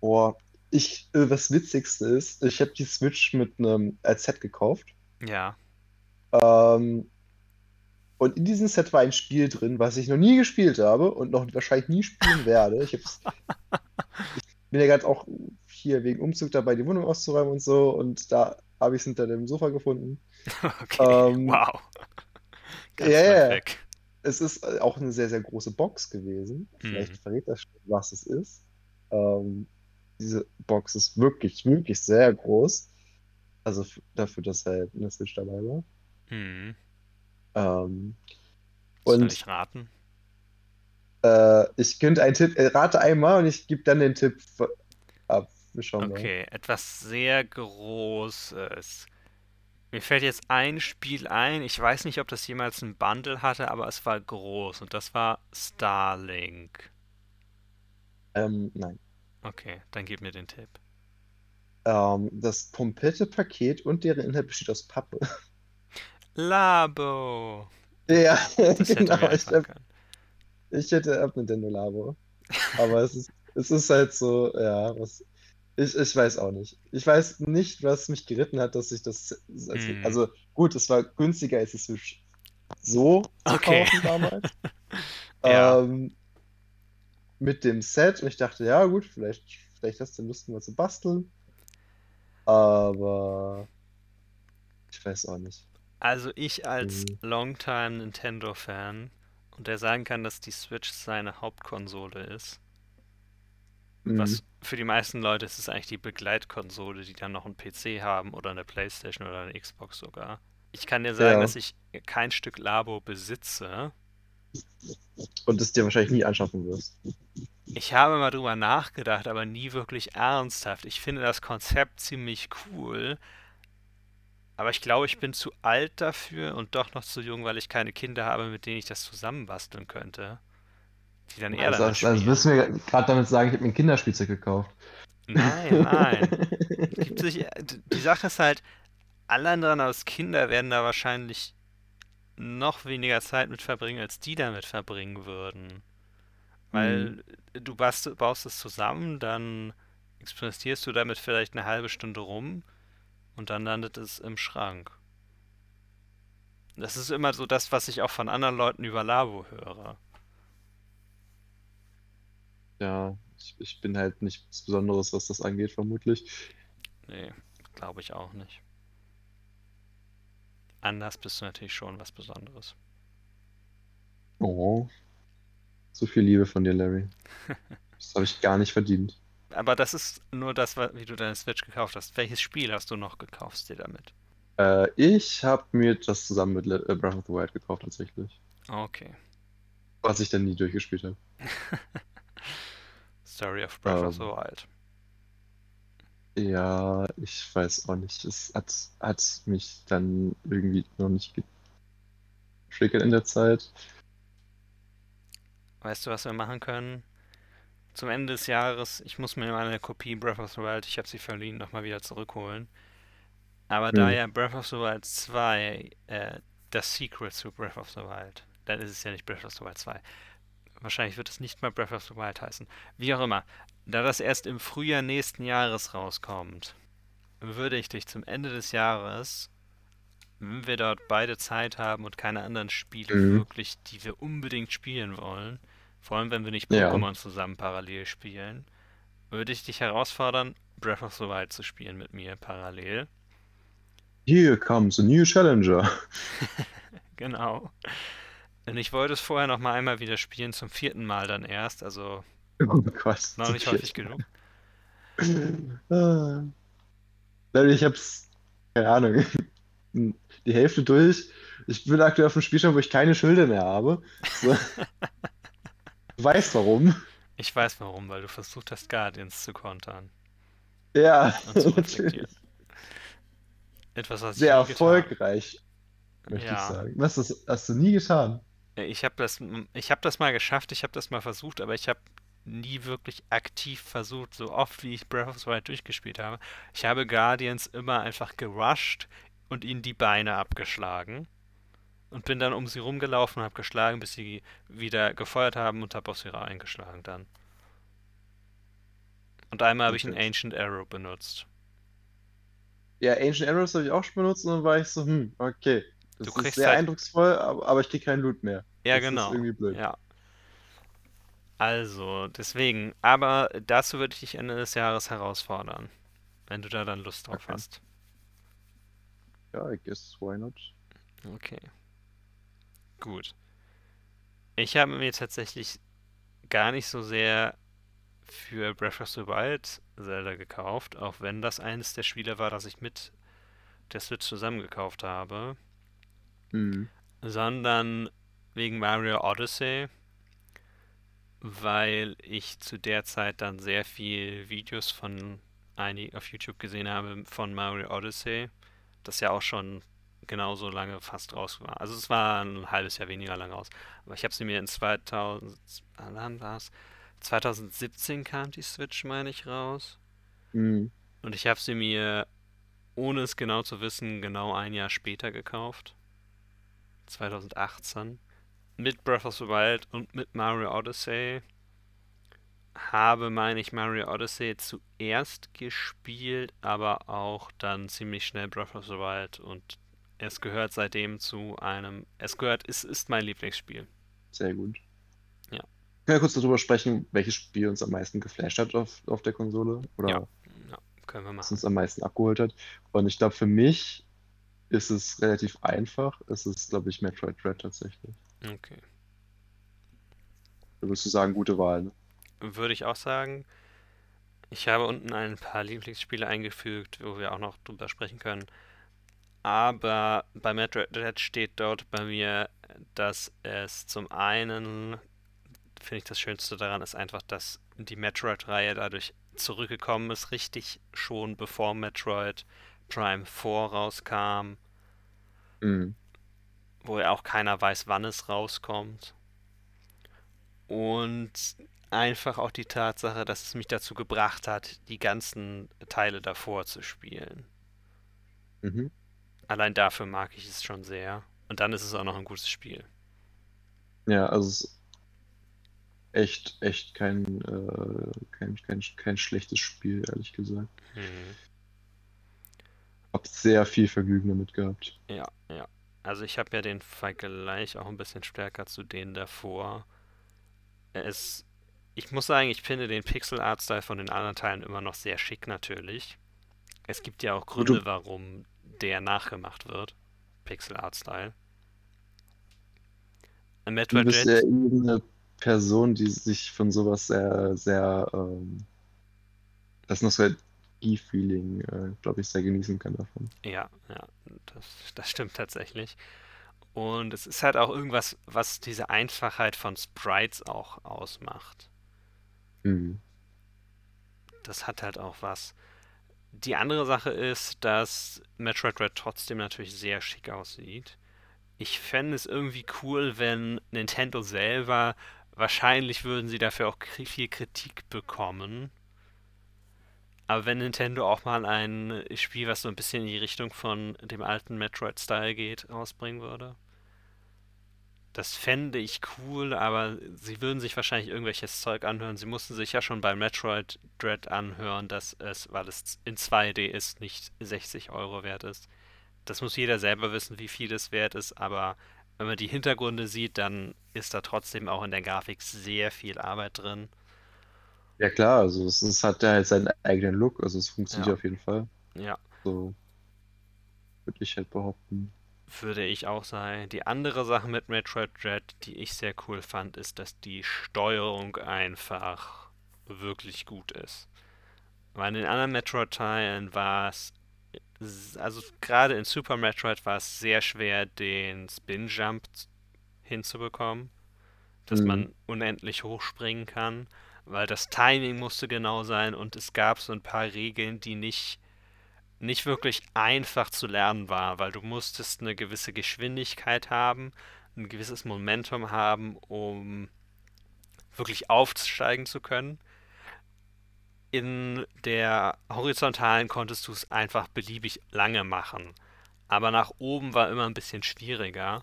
Boah, ich, äh, das Witzigste ist, ich habe die Switch mit einem Set gekauft. Ja. Ähm, und in diesem Set war ein Spiel drin, was ich noch nie gespielt habe und noch wahrscheinlich nie spielen werde. Ich, ich bin ja gerade auch hier wegen Umzug dabei, die Wohnung auszuräumen und so. Und da habe ich es hinter dem Sofa gefunden. Okay, Ähm, wow. Ganz ja, weit ja. weg. Es ist äh, auch eine sehr, sehr große Box gewesen. Vielleicht Mhm. verrät das, schon, was es ist. Ähm, diese Box ist wirklich, wirklich sehr groß. Also dafür, dass halt eine Switch dabei war. Hm. Ähm, und ich raten? äh, ich könnte einen Tipp, äh, rate einmal und ich gebe dann den Tipp ab. Wir schauen mal. Okay, etwas sehr Großes. Mir fällt jetzt ein Spiel ein. Ich weiß nicht, ob das jemals ein Bundle hatte, aber es war groß und das war Starlink. Ähm, nein. Okay, dann gib mir den Tipp. Ähm, das komplette Paket und deren Inhalt besteht aus Pappe. Labo. Ja, Das genau. Ich, hab, ich hätte ab Nintendo Labo. Aber es ist, es ist halt so, ja, was. Ich, ich weiß auch nicht. Ich weiß nicht, was mich geritten hat, dass ich das. Also, Hm. also gut, es war günstiger als Switch so zu Okay. kaufen damals. Ja. Ähm, mit dem Set und ich dachte, ja gut, vielleicht, vielleicht hast du Lust mal zu basteln. Aber ich weiß auch nicht. Also ich als Mhm. Longtime Nintendo-Fan und der sagen kann, dass die Switch seine Hauptkonsole ist. Mhm. Was für die meisten Leute ist es eigentlich die Begleitkonsole, die dann noch einen PC haben oder eine Playstation oder eine Xbox sogar. Ich kann dir sagen, Ja. dass ich kein Stück Labo besitze. Und es dir wahrscheinlich nie anschaffen wirst. Ich habe mal drüber nachgedacht, aber nie wirklich ernsthaft. Ich finde das Konzept ziemlich cool, aber ich glaube, ich bin zu alt dafür und doch noch zu jung, weil ich keine Kinder habe, mit denen ich das zusammenbasteln könnte. Die dann eher Also, also, also du mir gerade damit sagen, ich habe mir ein Kinderspielzeug gekauft. Nein, nein. Gibt sich, die Sache ist halt, alle anderen als Kinder werden da wahrscheinlich noch weniger Zeit mit verbringen, als die damit verbringen würden. Weil du bast, baust es zusammen, dann experimentierst du damit vielleicht eine halbe Stunde rum und dann landet es im Schrank. Das ist immer so das, was ich auch von anderen Leuten über Labo höre. Ja, ich, ich bin halt nichts Besonderes, was das angeht, vermutlich. Nee, glaube ich auch nicht. Anders bist du natürlich schon was Besonderes. Oh. So viel Liebe von dir, Larry. Das habe ich gar nicht verdient. Aber das ist nur das, wie du deine Switch gekauft hast. Welches Spiel hast du noch gekauft dir damit? Äh, ich habe mir das zusammen mit Le- äh, Breath of the Wild gekauft, tatsächlich. Okay. Was ich dann nie durchgespielt habe. Story of Breath of the Ähm. Wild. Ja, ich weiß auch nicht. Es hat, hat mich dann irgendwie noch nicht getriggert in der Zeit. Weißt du, was wir machen können? Zum Ende des Jahres, ich muss mir meine Kopie Breath of the Wild, ich habe sie verliehen, nochmal wieder zurückholen. Aber da Hm. ja Breath of the Wild 2 äh, das Secret zu Breath of the Wild, dann ist es ja nicht Breath of the Wild 2. Wahrscheinlich wird es nicht mal Breath of the Wild heißen. Wie auch immer, da das erst im Frühjahr nächsten Jahres rauskommt, würde ich dich zum Ende des Jahres, wenn wir dort beide Zeit haben und keine anderen Spiele Mhm. wirklich, die wir unbedingt spielen wollen, vor allem wenn wir nicht Ja. Pokémon zusammen parallel spielen, würde ich dich herausfordern, Breath of the Wild zu spielen mit mir parallel. Here comes a new challenger. Genau. Und ich wollte es vorher noch mal einmal wieder spielen, zum vierten Mal dann erst, also Oh Gott. noch nicht häufig genug. Ah. Ich hab's, keine Ahnung, die Hälfte durch. Ich bin aktuell auf dem Spielstand, wo ich keine Schilde mehr habe. So. Du weißt warum. Ich weiß warum, weil du versucht hast, Guardians zu kontern Ja, und zu natürlich. Etwas, was ich Sehr getan erfolgreich, möchte ich Ja. sagen. Was das hast du nie getan? Ich habe das, ich habe das mal geschafft, ich habe das mal versucht, aber ich habe nie wirklich aktiv versucht, so oft wie ich Breath of the Wild durchgespielt habe. Ich habe Guardians immer einfach gerusht und ihnen die Beine abgeschlagen. Und bin dann um sie rumgelaufen und habe geschlagen, bis sie wieder gefeuert haben und habe auf sie eingeschlagen dann. Und einmal habe ich einen Ancient Arrow benutzt. Ja, Ancient Arrows habe ich auch schon benutzt und dann war ich so, hm, okay. Das Du ist kriegst sehr halt- eindrucksvoll, aber, ich krieg keinen Loot mehr. Ja, Das ist genau. irgendwie blöd. Ja. Also, deswegen. Aber dazu würde ich dich Ende des Jahres herausfordern. Wenn du da dann Lust drauf Okay. hast. Ja, I guess, why not? Okay. Gut. Ich habe mir tatsächlich gar nicht so sehr für Breath of the Wild Zelda gekauft, auch wenn das eines der Spiele war, das ich mit der Switch zusammen gekauft habe, Mhm. sondern wegen Mario Odyssey, weil ich zu der Zeit dann sehr viel Videos von einig auf YouTube gesehen habe von Mario Odyssey, das ja auch schon genauso lange fast raus war. Also es war ein halbes Jahr weniger lang raus. Aber ich habe sie mir in 2000, wann war's? 2017 kam die Switch, meine ich, raus. Mhm. Und ich habe sie mir, ohne es genau zu wissen, genau ein Jahr später gekauft. 2018. Mit Breath of the Wild und mit Mario Odyssey. Habe, meine ich, Mario Odyssey zuerst gespielt, aber auch dann ziemlich schnell Breath of the Wild. Und es gehört seitdem zu einem. Es gehört, es ist mein Lieblingsspiel. Sehr gut. Ja. Können wir kurz darüber sprechen, welches Spiel uns am meisten geflasht hat auf, auf der Konsole? Oder Ja. Ja, können wir was machen. uns am meisten abgeholt hat? Und ich glaube, für mich ist es relativ einfach. Es ist, glaube ich, Metroid Dread tatsächlich. Okay. Da würdest du sagen, gute Wahl. Ne? Würde ich auch sagen. Ich habe unten ein paar Lieblingsspiele eingefügt, wo wir auch noch drüber sprechen können. Aber bei Metroid Dread steht dort bei mir, dass es zum einen, finde ich das Schönste daran, ist einfach, dass die Metroid-Reihe dadurch zurückgekommen ist, richtig schon bevor Metroid Prime 4 rauskam, Mhm. wo ja auch keiner weiß, wann es rauskommt. Und einfach auch die Tatsache, dass es mich dazu gebracht hat, die ganzen Teile davor zu spielen. Mhm. Allein dafür mag ich es schon sehr. Und dann ist es auch noch ein gutes Spiel. Ja, also es ist echt, echt kein, äh, kein, kein, kein schlechtes Spiel, ehrlich gesagt. Mhm. Hab sehr viel Vergnügen damit gehabt. Ja, ja. Also ich habe ja den Vergleich auch ein bisschen stärker zu denen davor. Es, ich muss sagen, ich finde den Pixel Art Style von den anderen Teilen immer noch sehr schick natürlich. Es gibt ja auch Gründe, warum der nachgemacht wird. Pixel Art Style. Ein Du Metroid bist Dread, ja eine Person, die sich von sowas sehr, sehr, ähm, das Nostalgie-Feeling, äh, glaube ich, sehr genießen kann davon. Ja, ja, das, das stimmt tatsächlich. Und es ist halt auch irgendwas, was diese Einfachheit von Sprites auch ausmacht. Mhm. Das hat halt auch was. Die andere Sache ist, dass Metroid Dread trotzdem natürlich sehr schick aussieht. Ich fände es irgendwie cool, wenn Nintendo selber, wahrscheinlich würden sie dafür auch viel Kritik bekommen. Aber wenn Nintendo auch mal ein Spiel, was so ein bisschen in die Richtung von dem alten Metroid-Style geht, rausbringen würde. Das fände ich cool, aber sie würden sich wahrscheinlich irgendwelches Zeug anhören. Sie mussten sich ja schon bei Metroid Dread anhören, dass es, weil es in 2D ist, nicht 60 Euro wert ist. Das muss jeder selber wissen, wie viel es wert ist, aber wenn man die Hintergründe sieht, dann ist da trotzdem auch in der Grafik sehr viel Arbeit drin. Ja klar, also es, es hat ja halt seinen eigenen Look, also es funktioniert Ja. auf jeden Fall. Ja, So würde ich halt behaupten. Würde ich auch sagen. Die andere Sache mit Metroid Dread, die ich sehr cool fand, ist, dass die Steuerung einfach wirklich gut ist. Weil in den anderen Metroid-Teilen war es, also gerade in Super Metroid war es sehr schwer, den Spin-Jump hinzubekommen, dass Mhm. man unendlich hochspringen kann, weil das Timing musste genau sein und es gab so ein paar Regeln, die nicht nicht wirklich einfach zu lernen war, weil du musstest eine gewisse Geschwindigkeit haben, ein gewisses Momentum haben, um wirklich aufsteigen zu können. In der horizontalen konntest du es einfach beliebig lange machen. Aber nach oben war immer ein bisschen schwieriger.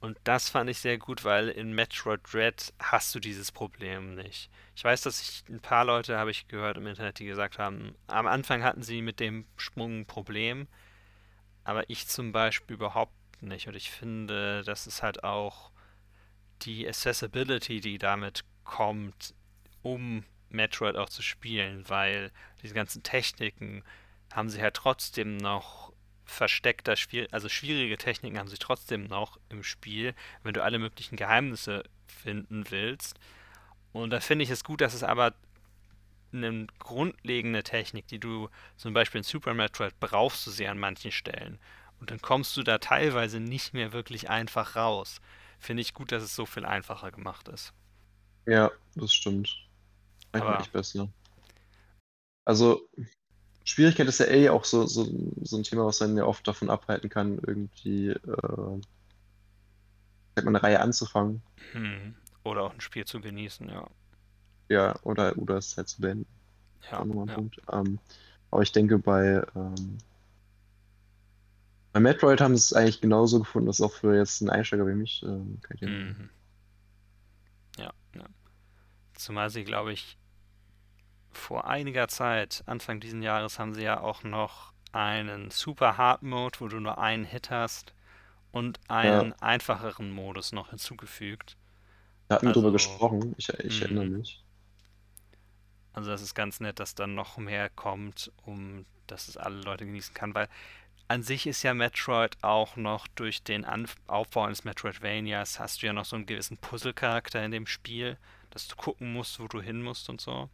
Und das fand ich sehr gut, weil in Metroid Dread hast du dieses Problem nicht. Ich weiß, dass ich ein paar Leute habe ich gehört im Internet, die gesagt haben, am Anfang hatten sie mit dem Sprung ein Problem, aber ich zum Beispiel überhaupt nicht. Und ich finde, das ist halt auch die Accessibility, die damit kommt, um Metroid auch zu spielen, weil diese ganzen Techniken haben sie halt trotzdem noch versteckter, also schwierige Techniken haben sie trotzdem noch im Spiel, wenn du alle möglichen Geheimnisse finden willst. Und da finde ich es gut, dass es aber eine grundlegende Technik, die du zum Beispiel in Super Metroid brauchst du sie an manchen Stellen. Und dann kommst du da teilweise nicht mehr wirklich einfach raus. Finde ich gut, dass es so viel einfacher gemacht ist. Ja, das stimmt. Echt besser. Also, Schwierigkeit ist ja eh auch so, so, so ein Thema, was einen ja oft davon abhalten kann, irgendwie äh, eine Reihe anzufangen. Hm. Oder auch ein Spiel zu genießen, ja. Ja, oder, oder es halt zu beenden. Ja, ja. Ähm, aber ich denke, bei, ähm, bei Metroid haben sie es eigentlich genauso gefunden, dass auch für jetzt einen Einsteiger wie mich ähm, Mhm. Ja, ja. Zumal sie, glaube ich, vor einiger Zeit, Anfang diesen Jahres, haben sie ja auch noch einen Super Hard Mode, wo du nur einen Hit hast und einen einfacheren Modus noch hinzugefügt. Wir hatten Also- drüber gesprochen, ich, ich Mhm. erinnere mich. Also das ist ganz nett, dass dann noch mehr kommt, um dass es alle Leute genießen kann, weil an sich ist ja Metroid auch noch durch den Anf Aufbau eines Metroidvanias hast du ja noch so einen gewissen Puzzle-Charakter in dem Spiel, dass du gucken musst, wo du hin musst und so.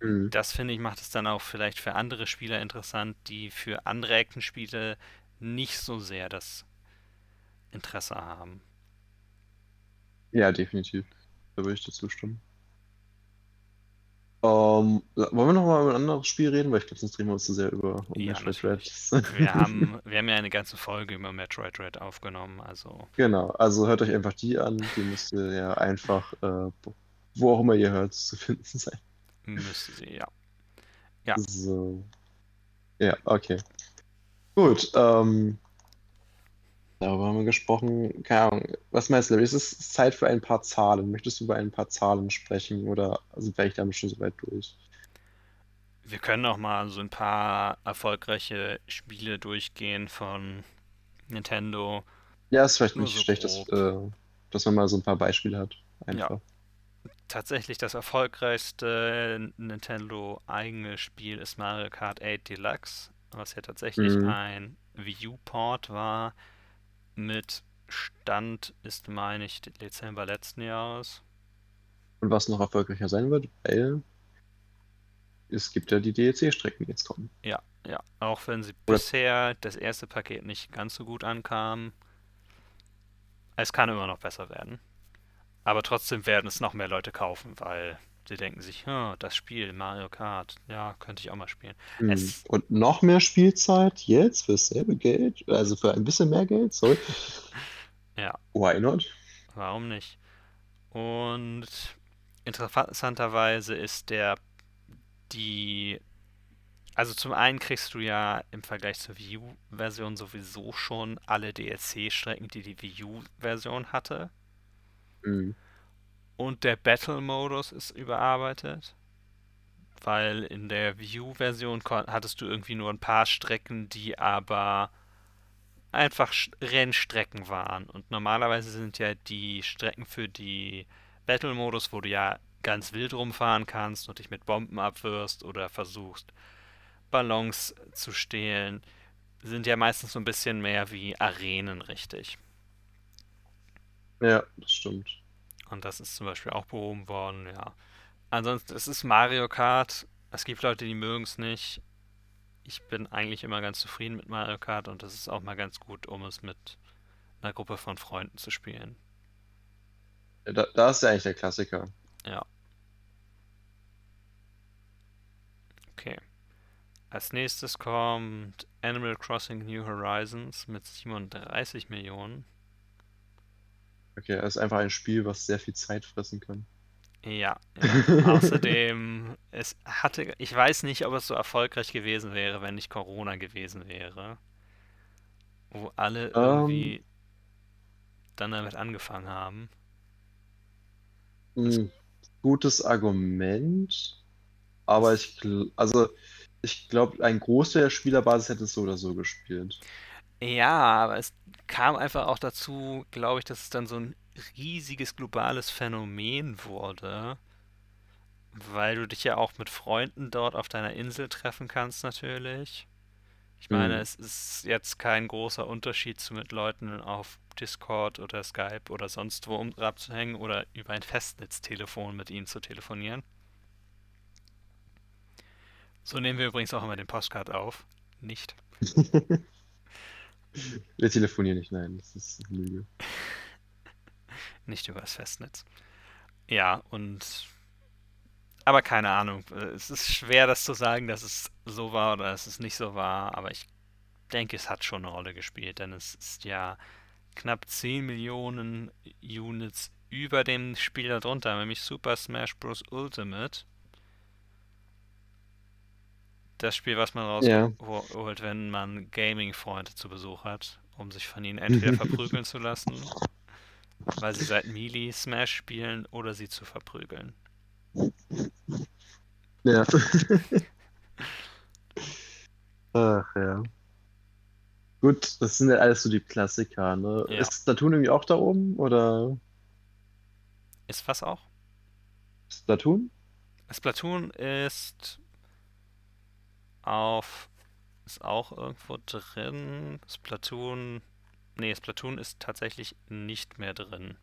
Mhm. Das finde ich macht es dann auch vielleicht für andere Spieler interessant, die für andere Actionspiele nicht so sehr das Interesse haben. Ja, definitiv. Da würde ich dir zustimmen. Ähm, wollen wir noch mal über ein anderes Spiel reden? Weil ich glaube, sonst drehen wir uns zu sehr über um Ja, Metroid natürlich. Dread. Wir haben, wir haben ja eine ganze Folge über Metroid Dread aufgenommen, also Genau, also hört euch einfach die an. Die müsste ja einfach, äh, wo auch immer ihr hört, zu finden sein. Müsste sie, ja. Ja. So. Ja, okay. Gut, ähm, darüber haben wir gesprochen. Keine Ahnung, was meinst du? Ist es Zeit für ein paar Zahlen? Möchtest du über ein paar Zahlen sprechen oder sind wir eigentlich damit schon so weit durch? Wir können auch mal so ein paar erfolgreiche Spiele durchgehen von Nintendo. Ja, ist vielleicht Nur nicht so schlecht, dass, äh, dass man mal so ein paar Beispiele hat. Einfach. Tatsächlich das erfolgreichste Nintendo eigene Spiel ist Mario Kart 8 Deluxe, was ja tatsächlich Mhm. ein Wii U-Port war. Mit Stand ist, meine ich, Dezember letzten Jahres. Und was noch erfolgreicher sein wird, weil es gibt ja die DLC-Strecken, die jetzt kommen. Ja, ja. Auch wenn sie Oder- bisher das erste Paket nicht ganz so gut ankam. Es kann immer noch besser werden. Aber trotzdem werden es noch mehr Leute kaufen, weil sie denken sich, "Hm, das Spiel Mario Kart, ja, könnte ich auch mal spielen. Hm. Es- Und noch mehr Spielzeit jetzt für dasselbe Geld? Also für ein bisschen mehr Geld? Sorry. Ja. Why not? Warum nicht? Und interessanterweise ist der die also zum einen kriegst du ja im Vergleich zur Wii U-Version sowieso schon alle DLC-Strecken, die die Wii U-Version hatte. Hm. Und der Battle-Modus ist überarbeitet. Weil in der kon- hattest du irgendwie nur ein paar Strecken, die aber einfach Rennstrecken waren. Und normalerweise sind ja die Strecken für die Battle-Modus, wo du ja ganz wild rumfahren kannst und dich mit Bomben abwirfst oder versuchst, Ballons zu stehlen, sind ja meistens so ein bisschen mehr wie Arenen, richtig. Ja, das stimmt. Und das ist zum Beispiel auch behoben worden, ja. Ansonsten, es ist Mario Kart. Es gibt Leute, die mögen es nicht. Ich bin eigentlich immer ganz zufrieden mit Mario Kart und das ist auch mal ganz gut, um es mit einer Gruppe von Freunden zu spielen. Ja, da, da ist ja eigentlich der Klassiker. Ja. Okay. Als nächstes kommt Animal Crossing New Horizons mit 37 Millionen. Okay, es ist einfach ein Spiel, was sehr viel Zeit fressen kann. Ja, ja. Außerdem, es hatte, ich weiß nicht, ob es so erfolgreich gewesen wäre, wenn nicht Corona gewesen wäre. Wo alle irgendwie Ähm, dann damit angefangen haben. mh, gutes Argument, aber ich, also ich glaube, ein Großteil der Spielerbasis hätte es so oder so gespielt. Ja, aber es kam einfach auch dazu, glaube ich, dass es dann so ein riesiges globales Phänomen wurde, weil du dich ja auch mit Freunden dort auf deiner Insel treffen kannst natürlich. Ich meine, Hm. es ist jetzt kein großer Unterschied zu mit Leuten auf Discord oder Skype oder sonst wo um abzuhängen oder über ein Festnetztelefon mit ihnen zu telefonieren. So nehmen wir übrigens auch immer den Postcard auf. Nicht. Wir telefonieren nicht, nein, das ist eine Lüge. Nicht über das Festnetz. Ja, und aber keine Ahnung. Es ist schwer, das zu sagen, dass es so war oder dass es nicht so war, aber ich denke, es hat schon eine Rolle gespielt, denn es ist ja knapp 10 Millionen Units über dem Spiel darunter, nämlich Super Smash Bros. Ultimate. Das Spiel, was man Ja. rausholt, wenn man Gaming-Freunde zu Besuch hat, um sich von ihnen entweder verprügeln zu lassen, weil sie seit Melee Smash spielen, oder sie zu verprügeln. Ja. Ach ja. Gut, das sind ja alles so die Klassiker, ne? Ja. Ist Splatoon irgendwie auch da oben? Oder Ist was auch? Splatoon? Splatoon ist auf ist auch irgendwo drin. Splatoon, nee, Splatoon ist tatsächlich nicht mehr drin.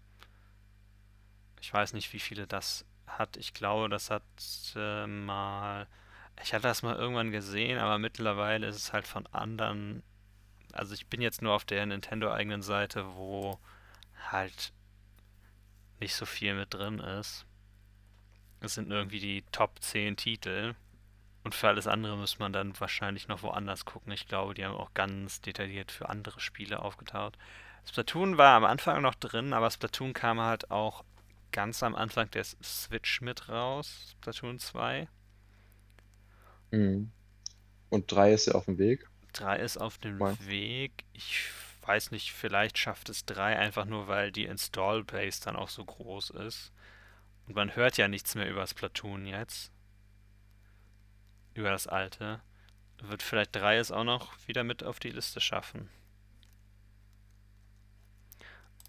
Ich weiß nicht, wie viele das hat. Ich glaube, das hat äh, mal, ich hatte das mal irgendwann gesehen, aber mittlerweile ist es halt von anderen. Also ich bin jetzt nur auf der Nintendo-eigenen Seite, wo halt nicht so viel mit drin ist. Es sind irgendwie die Top 10 Titel. Und für alles andere muss man dann wahrscheinlich noch woanders gucken. Ich glaube, die haben auch ganz detailliert für andere Spiele aufgetaucht. Splatoon war am Anfang noch drin, aber Splatoon kam halt auch ganz am Anfang der Switch mit raus. Splatoon 2. Mhm. Und 3 ist ja auf dem Weg. 3 ist auf dem Mal. Weg. Ich weiß nicht, vielleicht schafft es 3 einfach nur, weil die Install-Base dann auch so groß ist. Und man hört ja nichts mehr über Splatoon jetzt. Über das alte. Wird vielleicht 3 es auch noch wieder mit auf die Liste schaffen.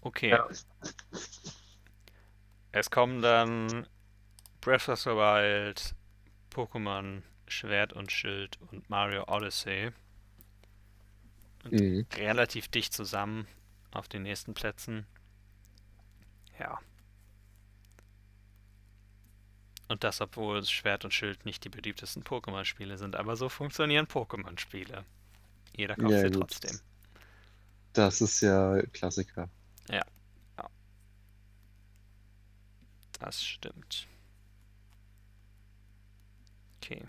Okay. Ja. Es kommen dann Breath of the Wild, Pokémon Schwert und Schild und Mario Odyssey. Mhm. Relativ dicht zusammen auf den nächsten Plätzen. Ja. Und das, obwohl Schwert und Schild nicht die beliebtesten Pokémon-Spiele sind. Aber so funktionieren Pokémon-Spiele. Jeder kauft Ja, sie gut. trotzdem. Das ist ja Klassiker. Das stimmt. Okay.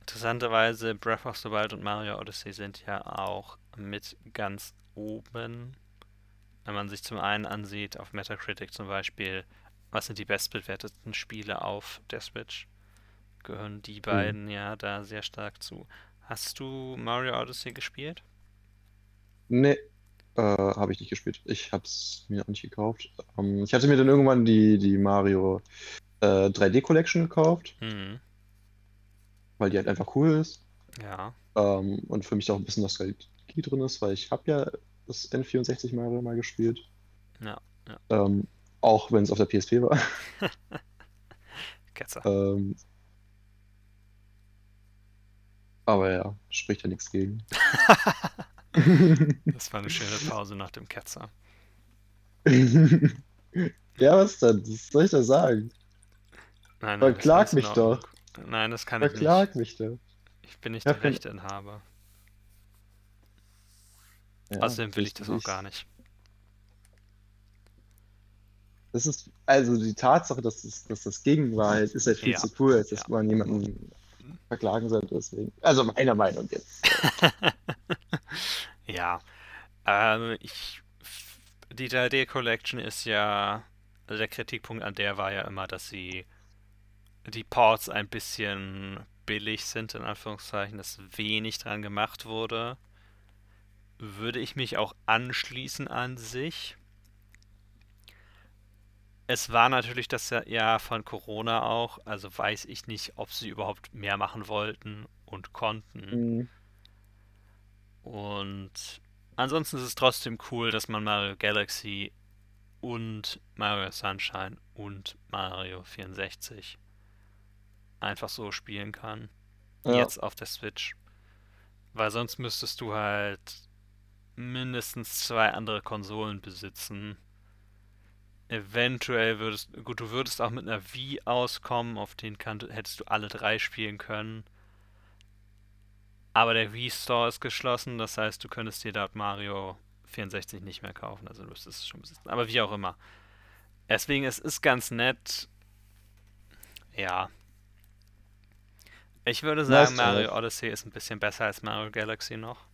Interessanterweise, Breath of the Wild und Mario Odyssey sind ja auch mit ganz oben. Wenn man sich zum einen ansieht, auf Metacritic zum Beispiel, was sind die bestbewerteten Spiele auf der Switch, gehören die beiden ja da sehr stark zu. Hast du Mario Odyssey gespielt? Nee, äh, habe ich nicht gespielt. Ich habe es mir auch nicht gekauft. Ähm, ich hatte mir dann irgendwann die, die Mario äh, 3D Collection gekauft, Hm, weil die halt einfach cool ist. ja. Ähm, und für mich auch ein bisschen Nostalgie drin ist, weil ich habe ja das N64 Mario mal gespielt. Ja, ja. Ähm, auch wenn es auf der PSP war. Ketzer. Ähm, aber ja, spricht ja nichts gegen. Das war eine schöne Pause nach dem Ketzer. Ja, was denn? Was soll ich da sagen? Nein, nein, Verklag mich doch. Nein, das kann ich Verklag mich doch. nicht. Ich bin nicht Ja, der Rechteinhaber. Ja, Außerdem will ich das auch gar nicht. Das ist, also die Tatsache, dass, es, dass das Gegenwahrheit ist halt viel Ja, zu cool, als dass ja. man jemanden verklagen sollte. Deswegen. Also meiner Meinung jetzt. Ja, ähm, ich die 3D Collection ist ja, also der Kritikpunkt an der war ja immer, dass sie die Ports ein bisschen billig sind, in Anführungszeichen, dass wenig dran gemacht wurde. Würde ich mich auch anschließen an sich. Es war natürlich das Jahr von Corona auch, also weiß ich nicht, ob sie überhaupt mehr machen wollten und konnten. Mhm. Und ansonsten ist es trotzdem cool, dass man Mario Galaxy und Mario Sunshine und Mario 64 einfach so spielen kann. Ja. Jetzt auf der Switch. Weil sonst müsstest du halt mindestens zwei andere Konsolen besitzen. Eventuell würdest, gut, du würdest auch mit einer Wii auskommen, auf den kann, hättest du alle drei spielen können. Aber der Wii Store ist geschlossen, das heißt, du könntest dir dort Mario 64 nicht mehr kaufen, also du müsstest es schon besitzen. Aber wie auch immer. Deswegen, es ist ganz nett. Ja. Ich würde sagen, Mario. Odyssey ist ein bisschen besser als Mario Galaxy noch.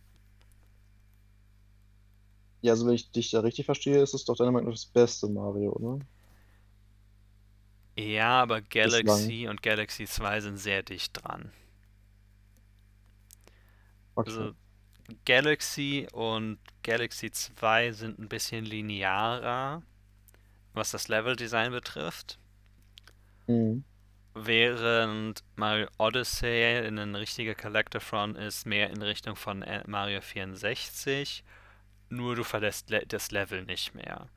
Ja, also wenn ich dich da richtig verstehe, ist es doch deiner Meinung nach das beste Mario, ne? Ja, aber Bislang. Galaxy und Galaxy 2 sind sehr dicht dran. Okay. Also Galaxy und Galaxy 2 sind ein bisschen linearer, was das Leveldesign betrifft. Mhm. Während Mario Odyssey ein richtiger Collectathon ist, mehr in Richtung von Mario 64, nur du verlässt le das Level nicht mehr.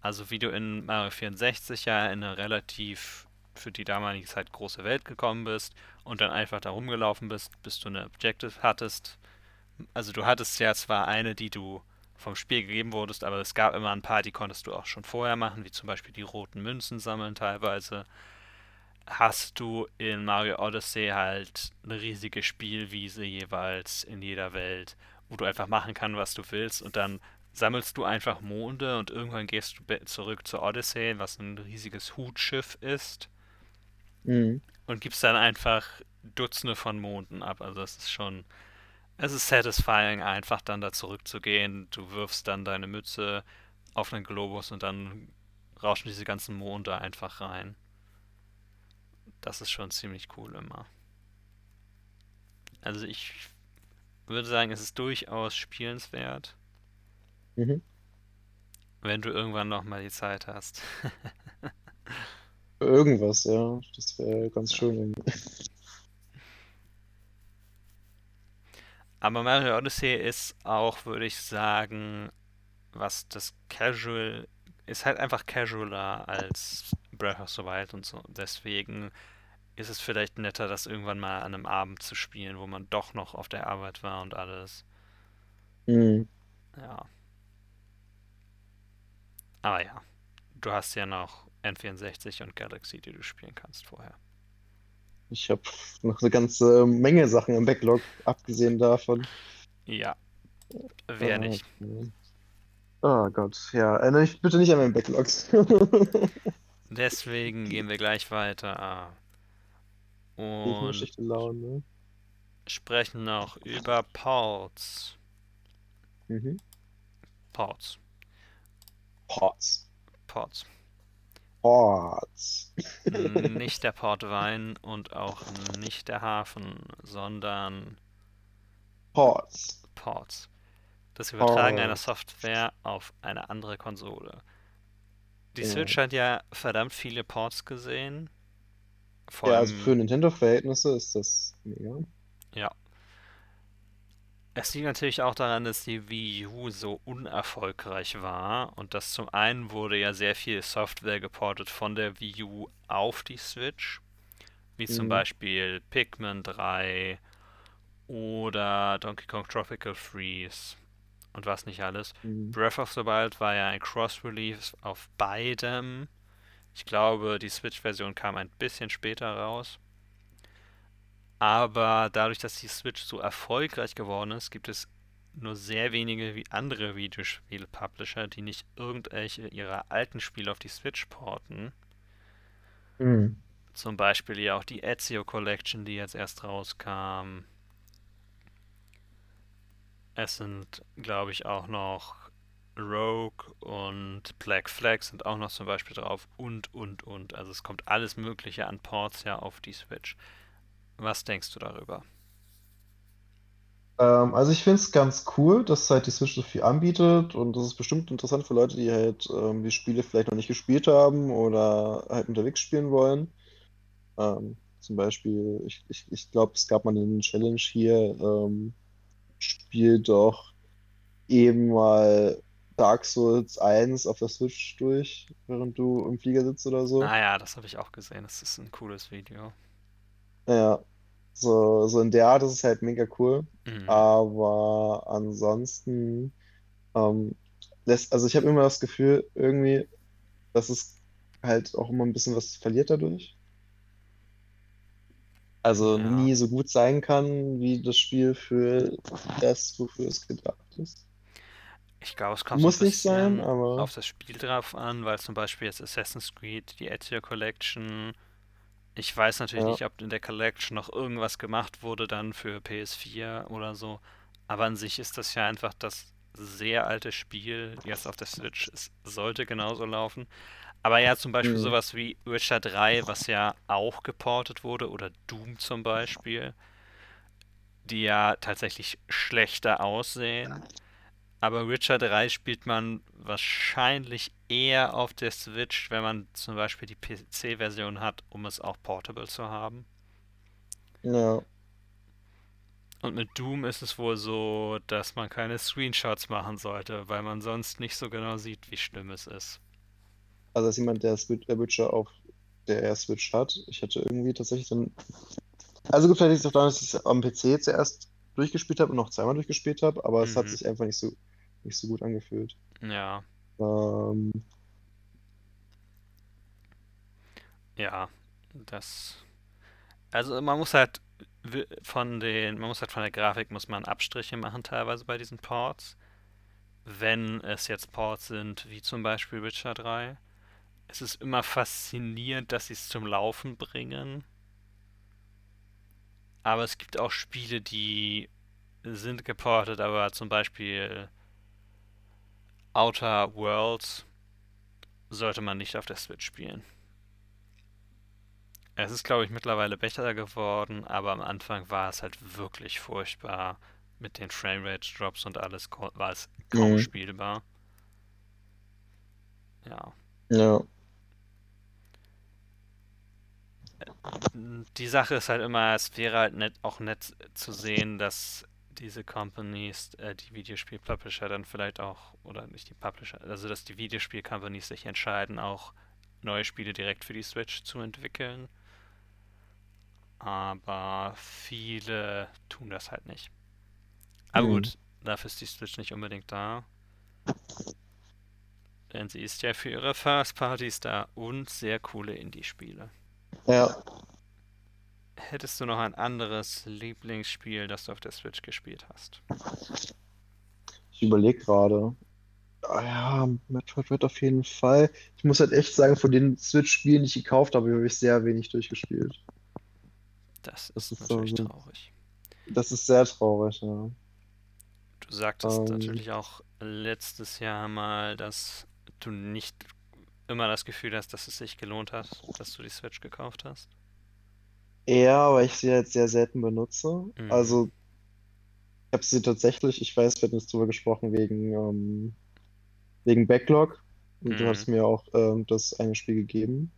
Also wie du in Mario 64 ja in eine relativ für die damalige Zeit große Welt gekommen bist und dann einfach da rumgelaufen bist, bis du eine Objective hattest. Also du hattest ja zwar eine, die du vom Spiel gegeben wurdest, aber es gab immer ein paar, die konntest du auch schon vorher machen, wie zum Beispiel die roten Münzen sammeln teilweise hast du in Mario Odyssey halt eine riesige Spielwiese jeweils in jeder Welt, wo du einfach machen kannst, was du willst und dann sammelst du einfach Monde und irgendwann gehst du zurück zur Odyssey, was ein riesiges Hutschiff ist Mhm. und gibst dann einfach Dutzende von Monden ab. Also es ist schon, es ist satisfying einfach dann da zurückzugehen. Du wirfst dann deine Mütze auf einen Globus und dann rauschen diese ganzen Monde einfach rein. Das ist schon ziemlich cool immer. Also ich würde sagen, es ist durchaus spielenswert, Mhm. wenn du irgendwann nochmal die Zeit hast. Irgendwas, ja. Das wäre ganz schön. Aber Mario Odyssey ist auch, würde ich sagen, was das Casual ist halt einfach casualer als Breath of the Wild und so. Deswegen ist es vielleicht netter, das irgendwann mal an einem Abend zu spielen, wo man doch noch auf der Arbeit war und alles. Mhm. Ja. Aber ja, du hast ja noch N64 und Galaxy, die du spielen kannst vorher. Ich habe noch eine ganze Menge Sachen im Backlog, abgesehen davon. Ja, wer Ah, nicht. okay. Oh Gott, ja, erinnere mich bitte nicht an meinen Backlogs. Deswegen gehen wir gleich weiter habe und Laune. sprechen noch über Ports. Mhm. Ports. Ports. Ports. Ports. Nicht der Portwein und auch nicht der Hafen, sondern Ports. Ports. Das Übertragen einer Ports. Software auf eine andere Konsole. Die Ja. Switch hat ja verdammt viele Ports gesehen. Vor Ja, also allem, für Nintendo-Verhältnisse ist das mega. ja. Es liegt natürlich auch daran, dass die Wii U so unerfolgreich war. Und das zum einen wurde ja sehr viel Software geportet von der Wii U auf die Switch. Wie zum Mhm. Beispiel Pikmin 3 oder Donkey Kong Tropical Freeze und was nicht alles. Mhm. Breath of the Wild war ja ein Cross-Release auf beidem. Ich glaube, die Switch-Version kam ein bisschen später raus. Aber dadurch, dass die Switch so erfolgreich geworden ist, gibt es nur sehr wenige wie andere Videospiele-Publisher, die nicht irgendwelche ihrer alten Spiele auf die Switch porten. Mhm. Zum Beispiel ja auch die Ezio Collection, die jetzt erst rauskam. Es sind, glaube ich, auch noch Rogue und Black Flag sind auch noch zum Beispiel drauf und, und, und. Also es kommt alles Mögliche an Ports ja auf die Switch. Was denkst du darüber? Ähm, also ich finde es ganz cool, dass halt die Switch so viel anbietet und das ist bestimmt interessant für Leute, die halt ähm, die Spiele vielleicht noch nicht gespielt haben oder halt unterwegs spielen wollen. Ähm, zum Beispiel, ich, ich, ich glaube, es gab mal eine Challenge hier, ähm, spiel doch eben mal Dark Souls 1 auf der Switch durch, während du im Flieger sitzt oder so. Ah ja, das habe ich auch gesehen. Das ist ein cooles Video. Ja, so, so in der Art ist es halt mega cool. Mhm. Aber ansonsten ähm, lässt, also ich habe immer das Gefühl, irgendwie, dass es halt auch immer ein bisschen was verliert dadurch. Also Ja. nie so gut sein kann, wie das Spiel für das, wofür es gedacht ist. Ich glaube, es kommt so Muss ein nicht sein, bisschen aber auf das Spiel drauf an, weil zum Beispiel jetzt Assassin's Creed, die Ezio Collection, ich weiß natürlich ja, nicht, ob in der Collection noch irgendwas gemacht wurde dann für PS4 oder so, aber an sich ist das ja einfach das sehr alte Spiel, jetzt auf der Switch. Es sollte genauso laufen. Aber ja, zum Beispiel mhm. sowas wie Witcher 3, was ja auch geportet wurde, oder Doom zum Beispiel, die ja tatsächlich schlechter aussehen. Aber Witcher 3 spielt man wahrscheinlich eher auf der Switch, wenn man zum Beispiel die PC-Version hat, um es auch portable zu haben. ja, Und mit Doom ist es wohl so, dass man keine Screenshots machen sollte, weil man sonst nicht so genau sieht, wie schlimm es ist. also als jemand, der Witcher auf der Switch hat, ich hatte irgendwie tatsächlich dann, also gut, vielleicht liegt es auch daran, dass ich es am PC zuerst durchgespielt habe und noch zweimal durchgespielt habe, aber es hat Mhm. sich einfach nicht so, nicht so gut angefühlt. Ja, Ähm, ja, das. Also man muss halt von den, man muss halt von der Grafik muss man Abstriche machen teilweise bei diesen Ports. Wenn es jetzt Ports sind, wie zum Beispiel Witcher 3. Es ist immer faszinierend, dass sie es zum Laufen bringen. Aber es gibt auch Spiele, die sind geportet, aber zum Beispiel Outer Worlds sollte man nicht auf der Switch spielen. Es ist, glaube ich, mittlerweile besser geworden, aber am Anfang war es halt wirklich furchtbar. Mit den Framerate-Drops und alles war es kaum mhm. spielbar. Ja. Ja, Die Sache ist halt immer, es wäre halt nett, auch nett zu sehen, dass diese Companies, äh, die Videospiel-Publisher dann vielleicht auch, oder nicht die Publisher, also dass die Videospiel-Companies sich entscheiden, auch neue Spiele direkt für die Switch zu entwickeln. Aber viele tun das halt nicht. Aber mhm. gut, dafür ist die Switch nicht unbedingt da. Denn sie ist ja für ihre First Parties da und sehr coole Indie-Spiele. Ja. Hättest du noch ein anderes Lieblingsspiel, das du auf der Switch gespielt hast? Ich überlege gerade. Ah ja, Metroid wird auf jeden Fall. Ich muss halt echt sagen, von den Switch-Spielen, die ich gekauft habe, habe ich sehr wenig durchgespielt. Das Das ist ist so, natürlich so- traurig. das ist sehr traurig, ja. Du sagtest Ähm, natürlich auch letztes Jahr mal, dass du nicht immer das Gefühl hast, dass es sich gelohnt hat, dass du die Switch gekauft hast. Ja, weil ich sie jetzt sehr selten benutze. Mhm. Also, ich habe sie tatsächlich, ich weiß, wir hatten jetzt drüber gesprochen, wegen, ähm, wegen Backlog. Und du Mhm. hast mir auch ähm, das eine Spiel gegeben.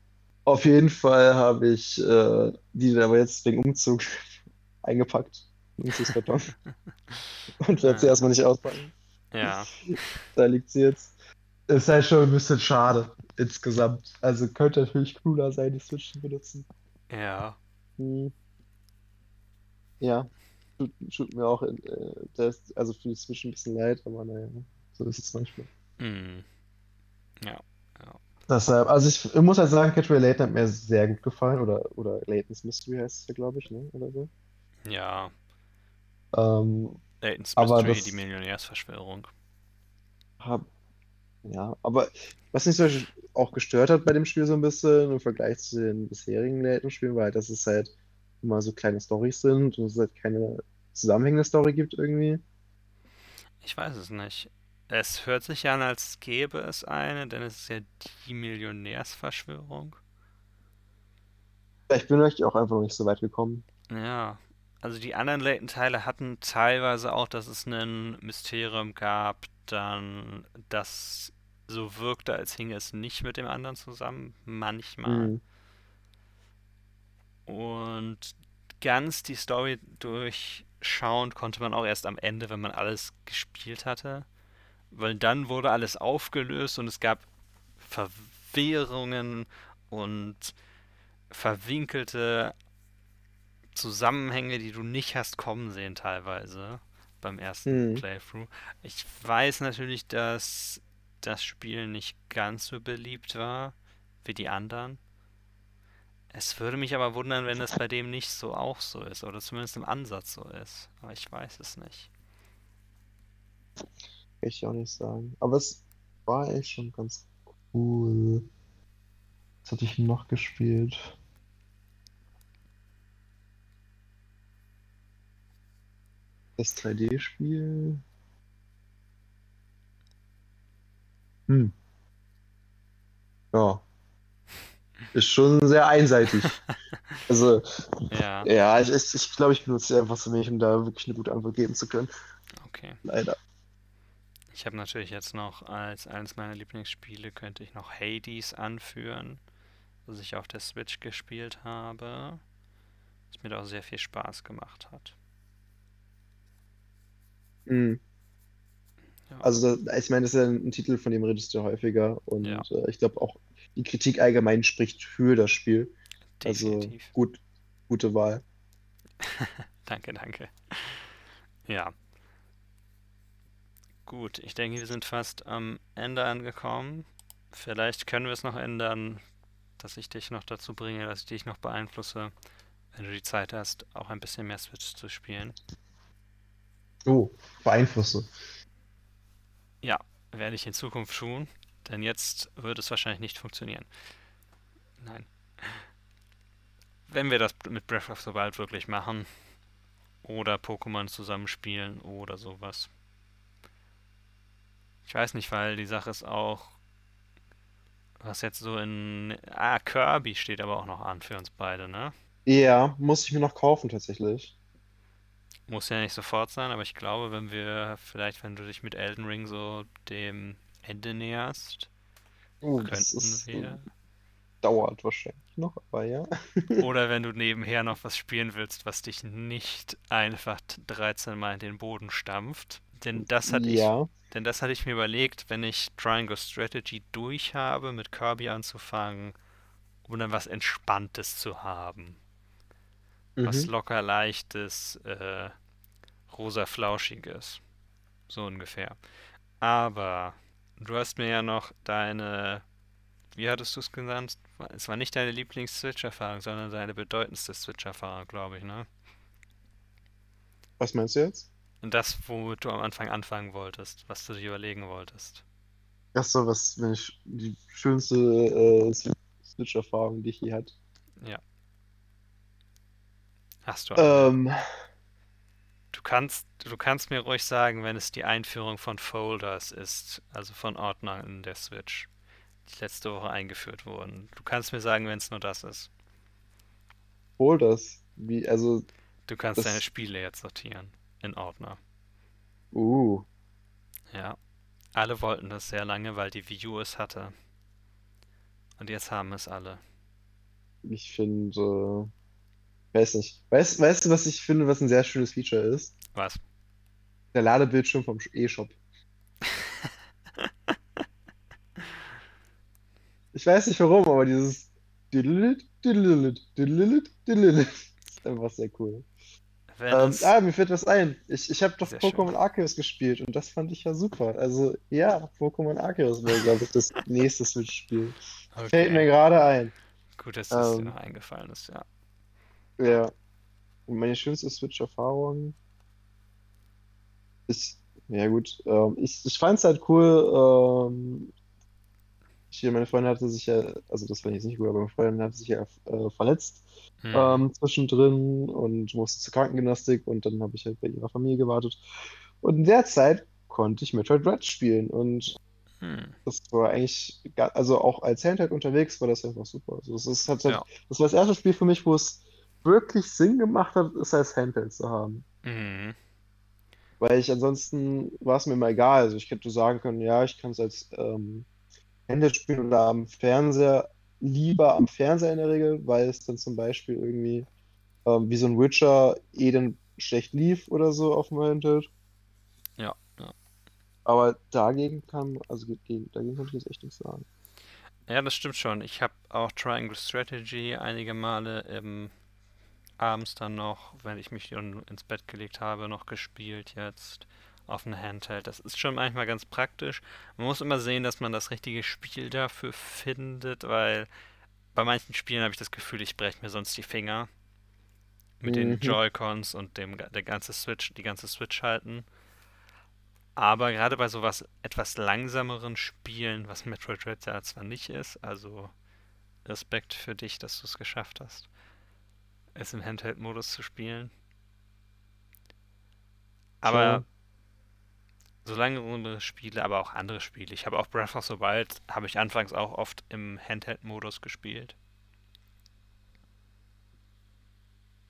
Auf jeden Fall habe ich äh, die aber jetzt wegen Umzug eingepackt. Umzugskarton. Und werde sie Ja. erstmal nicht auspacken. Ja, Da liegt sie jetzt. Ist halt schon ein bisschen schade, insgesamt. Also könnte natürlich cooler sein, die Switch zu benutzen. ja. Hm. Ja, tut, tut mir auch äh, das, also für die Switch ein bisschen leid, aber naja, so ist es manchmal. Mhm. Ja, Deshalb, also ich, ich muss halt sagen, Catch Layton hat mir sehr gut gefallen, oder, oder Layton's Mystery heißt es ja, glaube ich, ne? Oder so. ja. Ähm, Layton's Aber Mystery, das- die Millionärsverschwörung. hab, ja, aber was mich zum Beispiel auch gestört hat bei dem Spiel so ein bisschen im Vergleich zu den bisherigen Layton-Spielen, war halt, dass es halt immer so kleine Storys sind und es halt keine zusammenhängende Story gibt irgendwie. Ich weiß es nicht. Es hört sich an, als gäbe es eine, denn es ist ja die Millionärsverschwörung. Ich bin euch auch einfach noch nicht so weit gekommen. Ja, also die anderen Layton-Teile hatten teilweise auch, dass es ein Mysterium gab, dann das so wirkte, als hinge es nicht mit dem anderen zusammen, manchmal. Mhm. Und ganz die Story durchschauen konnte man auch erst am Ende, wenn man alles gespielt hatte. Weil dann wurde alles aufgelöst und es gab Verwirrungen und verwinkelte Zusammenhänge, die du nicht hast kommen sehen teilweise beim ersten Mhm. Playthrough. Ich weiß natürlich, dass das Spiel nicht ganz so beliebt war wie die anderen. Es würde mich aber wundern, wenn es bei dem nicht so auch so ist oder zumindest im Ansatz so ist. Aber ich weiß es nicht. Ich auch nicht sagen. Aber es war echt schon ganz cool. Was hatte ich noch gespielt? Das 3D-Spiel. Hm. Ja. Ist schon sehr einseitig. Also, Ja, ja, ich, ich, glaube, ich benutze sie einfach so wenig, um da wirklich eine gute Antwort geben zu können. okay. Leider. Ich habe natürlich jetzt noch als eines meiner Lieblingsspiele könnte ich noch Hades anführen, was ich auf der Switch gespielt habe, das mir da auch sehr viel Spaß gemacht hat. Mhm. Ja. Also, ich meine, das ist ja ein Titel, von dem redest du häufiger. Und Ja. äh, ich glaube auch, die Kritik allgemein spricht für das Spiel. Also, Definitiv. gut, gute Wahl. Danke, danke. Ja. Gut, ich denke, wir sind fast am Ende angekommen. Vielleicht können wir es noch ändern, dass ich dich noch dazu bringe, dass ich dich noch beeinflusse, wenn du die Zeit hast, auch ein bisschen mehr Switch zu spielen. Oh, beeinflusse. Ja, werde ich in Zukunft tun, denn jetzt wird es wahrscheinlich nicht funktionieren. Nein. Wenn wir das mit Breath of the Wild wirklich machen oder Pokémon zusammenspielen oder sowas. Ich weiß nicht, weil die Sache ist auch, was jetzt so in... Ah, Kirby steht aber auch noch an für uns beide, ne? Ja, muss ich mir noch kaufen tatsächlich. Muss ja nicht sofort sein, aber ich glaube, wenn wir vielleicht, wenn du dich mit Elden Ring so dem Ende näherst, Oh, könnten ist, wir... dauert wahrscheinlich noch, aber ja. Oder wenn du nebenher noch was spielen willst, was dich nicht einfach 13 Mal in den Boden stampft. Denn das hatte ich, Ja. denn das hatte ich mir überlegt, wenn ich Triangle Strategy durch habe, mit Kirby anzufangen, um dann was Entspanntes zu haben. Was Mhm. locker leichtes, äh, rosa flauschiges. So ungefähr. Aber du hast mir ja noch deine, wie hattest du es genannt? Es war nicht deine Lieblings-Switch-Erfahrung, sondern deine bedeutendste Switch-Erfahrung, glaube ich, ne? Was meinst du jetzt? Und das, womit du am Anfang anfangen wolltest, was du dir überlegen wolltest. Ach so, was, wenn ich die schönste äh, Swi- Switch-Erfahrung, die ich je hatte. Hast du? Ähm, Du kannst, du kannst mir ruhig sagen, wenn es die Einführung von Folders ist, also von Ordnern in der Switch, die letzte Woche eingeführt wurden. Du kannst mir sagen, wenn es nur das ist. hol das. Wie, also, Du kannst deine Spiele jetzt sortieren in Ordner. uh, Ja. Alle wollten das sehr lange, weil die Wii U es hatte. Und jetzt haben es alle. ich finde, äh, weiß nicht. Weißt, weißt du, was ich finde, was ein sehr schönes Feature ist? Was? Der Ladebildschirm vom E-Shop. Ich weiß nicht warum, aber dieses Diddlelit, Diddlelit, Diddlelit, Diddlelit ist einfach sehr cool. Ähm, ah, mir fällt was ein. Ich, ich habe doch. Pokémon Arceus gespielt und das fand ich ja super. Also, ja, Pokémon Arceus wäre, glaube ich, das nächste Switch-Spiel. Fällt mir okay. gerade ein. Gut, dass es dir ähm, noch eingefallen ist, ja. Ja. Meine schönste Switch-Erfahrung ist, ja gut, ähm, ich, ich fand es halt cool, ähm, hier, meine Freundin hatte sich ja, also das fand ich jetzt nicht gut, aber meine Freundin hatte sich ja äh, verletzt Hm. ähm, zwischendrin und musste zur Krankengymnastik und dann habe ich halt bei ihrer Familie gewartet. Und in der Zeit konnte ich Metroid Dread spielen und Hm. das war eigentlich, also auch als Handheld unterwegs war das einfach super. Also es ist, hat halt, Ja. das war das erste Spiel für mich, wo es wirklich Sinn gemacht hat, es als Handheld zu haben. Mhm. Weil ich ansonsten war es mir immer egal. Also ich hätte sagen können, ja, ich kann es als ähm, Handheld spielen oder am Fernseher, lieber am Fernseher in der Regel, weil es dann zum Beispiel irgendwie ähm, wie so ein Witcher eh dann schlecht lief oder so auf dem Handheld. Ja, ja. Aber dagegen kann, also gegen, dagegen konnte ich jetzt echt nichts sagen. Ja, das stimmt schon. Ich habe auch Triangle Strategy einige Male ähm, abends dann noch, wenn ich mich ins Bett gelegt habe, noch gespielt jetzt auf einem Handheld. Das ist schon manchmal ganz praktisch. Man muss immer sehen, dass man das richtige Spiel dafür findet, weil bei manchen Spielen habe ich das Gefühl, ich breche mir sonst die Finger mit den Mhm. Joy-Cons und dem der ganze Switch, die ganze Switch halten. Aber gerade bei sowas etwas langsameren Spielen, was Metroid Dread ja zwar nicht ist, also Respekt für dich, dass du es geschafft hast, es im Handheld-Modus zu spielen. Aber Tja. so langsamere Spiele, aber auch andere Spiele. Ich habe auch Breath of the Wild, habe ich anfangs auch oft im Handheld-Modus gespielt.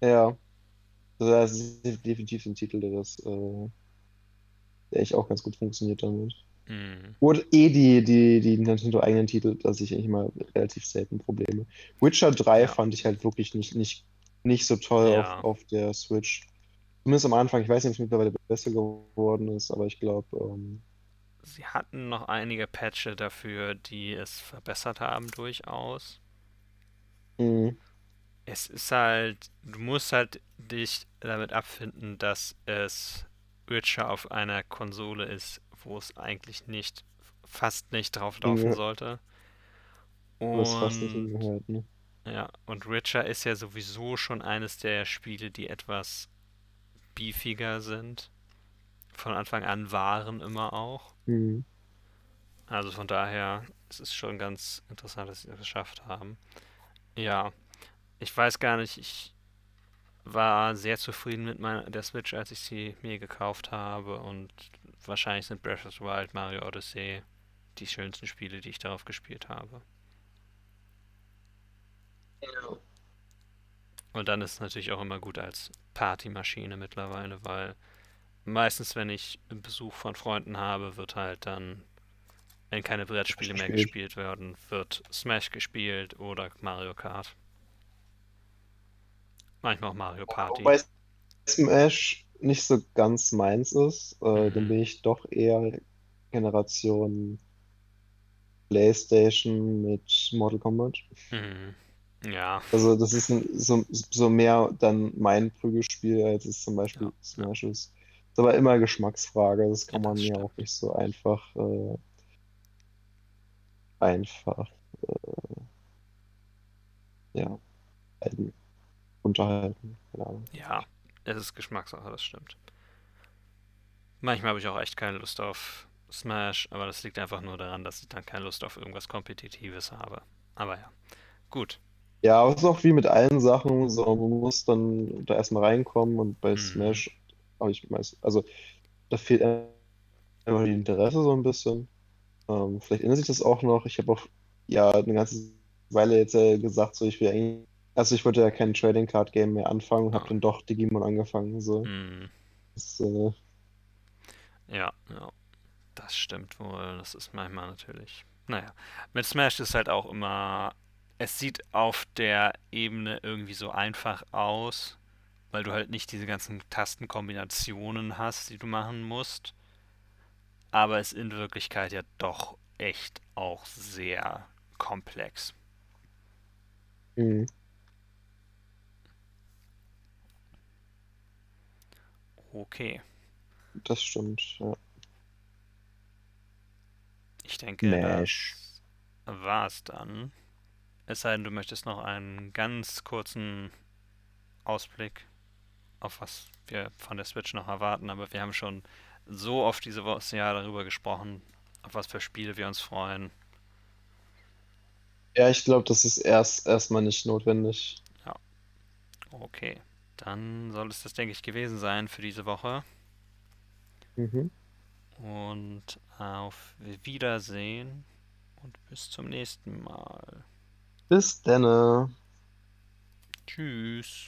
Ja, also das ist definitiv ein Titel, der das, äh, der echt auch ganz gut funktioniert damit. Mhm. Und eh die, die, die Nintendo-eigenen Titel, da sehe ich eigentlich mal relativ selten Probleme. Witcher 3 Ja. fand ich halt wirklich nicht, nicht, nicht so toll Ja. auf, auf der Switch. Zumindest am Anfang. Ich weiß nicht, ob es mittlerweile besser geworden ist, aber ich glaube, ähm, Sie hatten noch einige Patches dafür, die es verbessert haben, durchaus. mh, Es ist halt, du musst halt dich damit abfinden, dass es Witcher auf einer Konsole ist, wo es eigentlich nicht, fast nicht drauf laufen Ja. sollte. wo es fast nicht Und ne? Ja, und Witcher ist ja sowieso schon eines der Spiele, die etwas beefiger sind. Von Anfang an waren immer auch. Mhm. Also von daher, es ist schon ganz interessant, dass sie das geschafft haben. Ja, ich weiß gar nicht, ich war sehr zufrieden mit meiner, der Switch, als ich sie mir gekauft habe und wahrscheinlich sind Breath of the Wild, Mario Odyssey die schönsten Spiele, die ich darauf gespielt habe. Und dann ist es natürlich auch immer gut als Partymaschine mittlerweile, weil meistens, wenn ich Besuch von Freunden habe, wird halt dann, wenn keine Brettspiele mehr Gespielt. werden, wird Smash gespielt oder Mario Kart. Manchmal auch Mario Party. Wobei Smash nicht so ganz meins ist, äh, dann Mhm. bin ich doch eher Generation PlayStation mit Mortal Kombat. Mhm. Ja, Also das ist ein, so, so mehr dann mein Prügelspiel, als es zum Beispiel Ja, Smash ist. Ist aber immer Geschmacksfrage, das kann Ja, man das mir stimmt. auch nicht so einfach äh, einfach äh, ja halten, unterhalten. Ja, es ist Geschmackssache, das stimmt. Manchmal habe ich auch echt keine Lust auf Smash, aber das liegt einfach nur daran, dass ich dann keine Lust auf irgendwas Kompetitives habe. Aber ja, gut. Ja, aber es ist auch wie mit allen Sachen, so man muss dann da erstmal reinkommen und bei Mhm. Smash habe ich meist, also da fehlt einfach die Interesse so ein bisschen. Ähm, vielleicht ändert sich das auch noch. Ich habe auch ja eine ganze Weile jetzt äh, gesagt, so ich will eigentlich, also ich wollte ja kein Trading Card Game mehr anfangen und habe Ah. dann doch Digimon angefangen. So. Hm. Das, äh, Ja, ja, das stimmt wohl. Das ist manchmal natürlich. Naja, mit Smash ist halt auch immer. Es sieht auf der Ebene irgendwie so einfach aus, weil du halt nicht diese ganzen Tastenkombinationen hast, die du machen musst. Aber es in Wirklichkeit ja doch echt auch sehr komplex. mh. Okay, das stimmt. Ja. ich denke, Smash. das war's dann. Es sei denn, du möchtest noch einen ganz kurzen Ausblick auf was wir von der Switch noch erwarten, aber wir haben schon so oft diese Woche Jahr darüber gesprochen, auf was für Spiele wir uns freuen. Ja, ich glaube, das ist erst erstmal nicht notwendig. Okay, dann soll es das, denke ich, gewesen sein für diese Woche. Mhm. und auf Wiedersehen und bis zum nächsten Mal. Bis denne. Tschüss.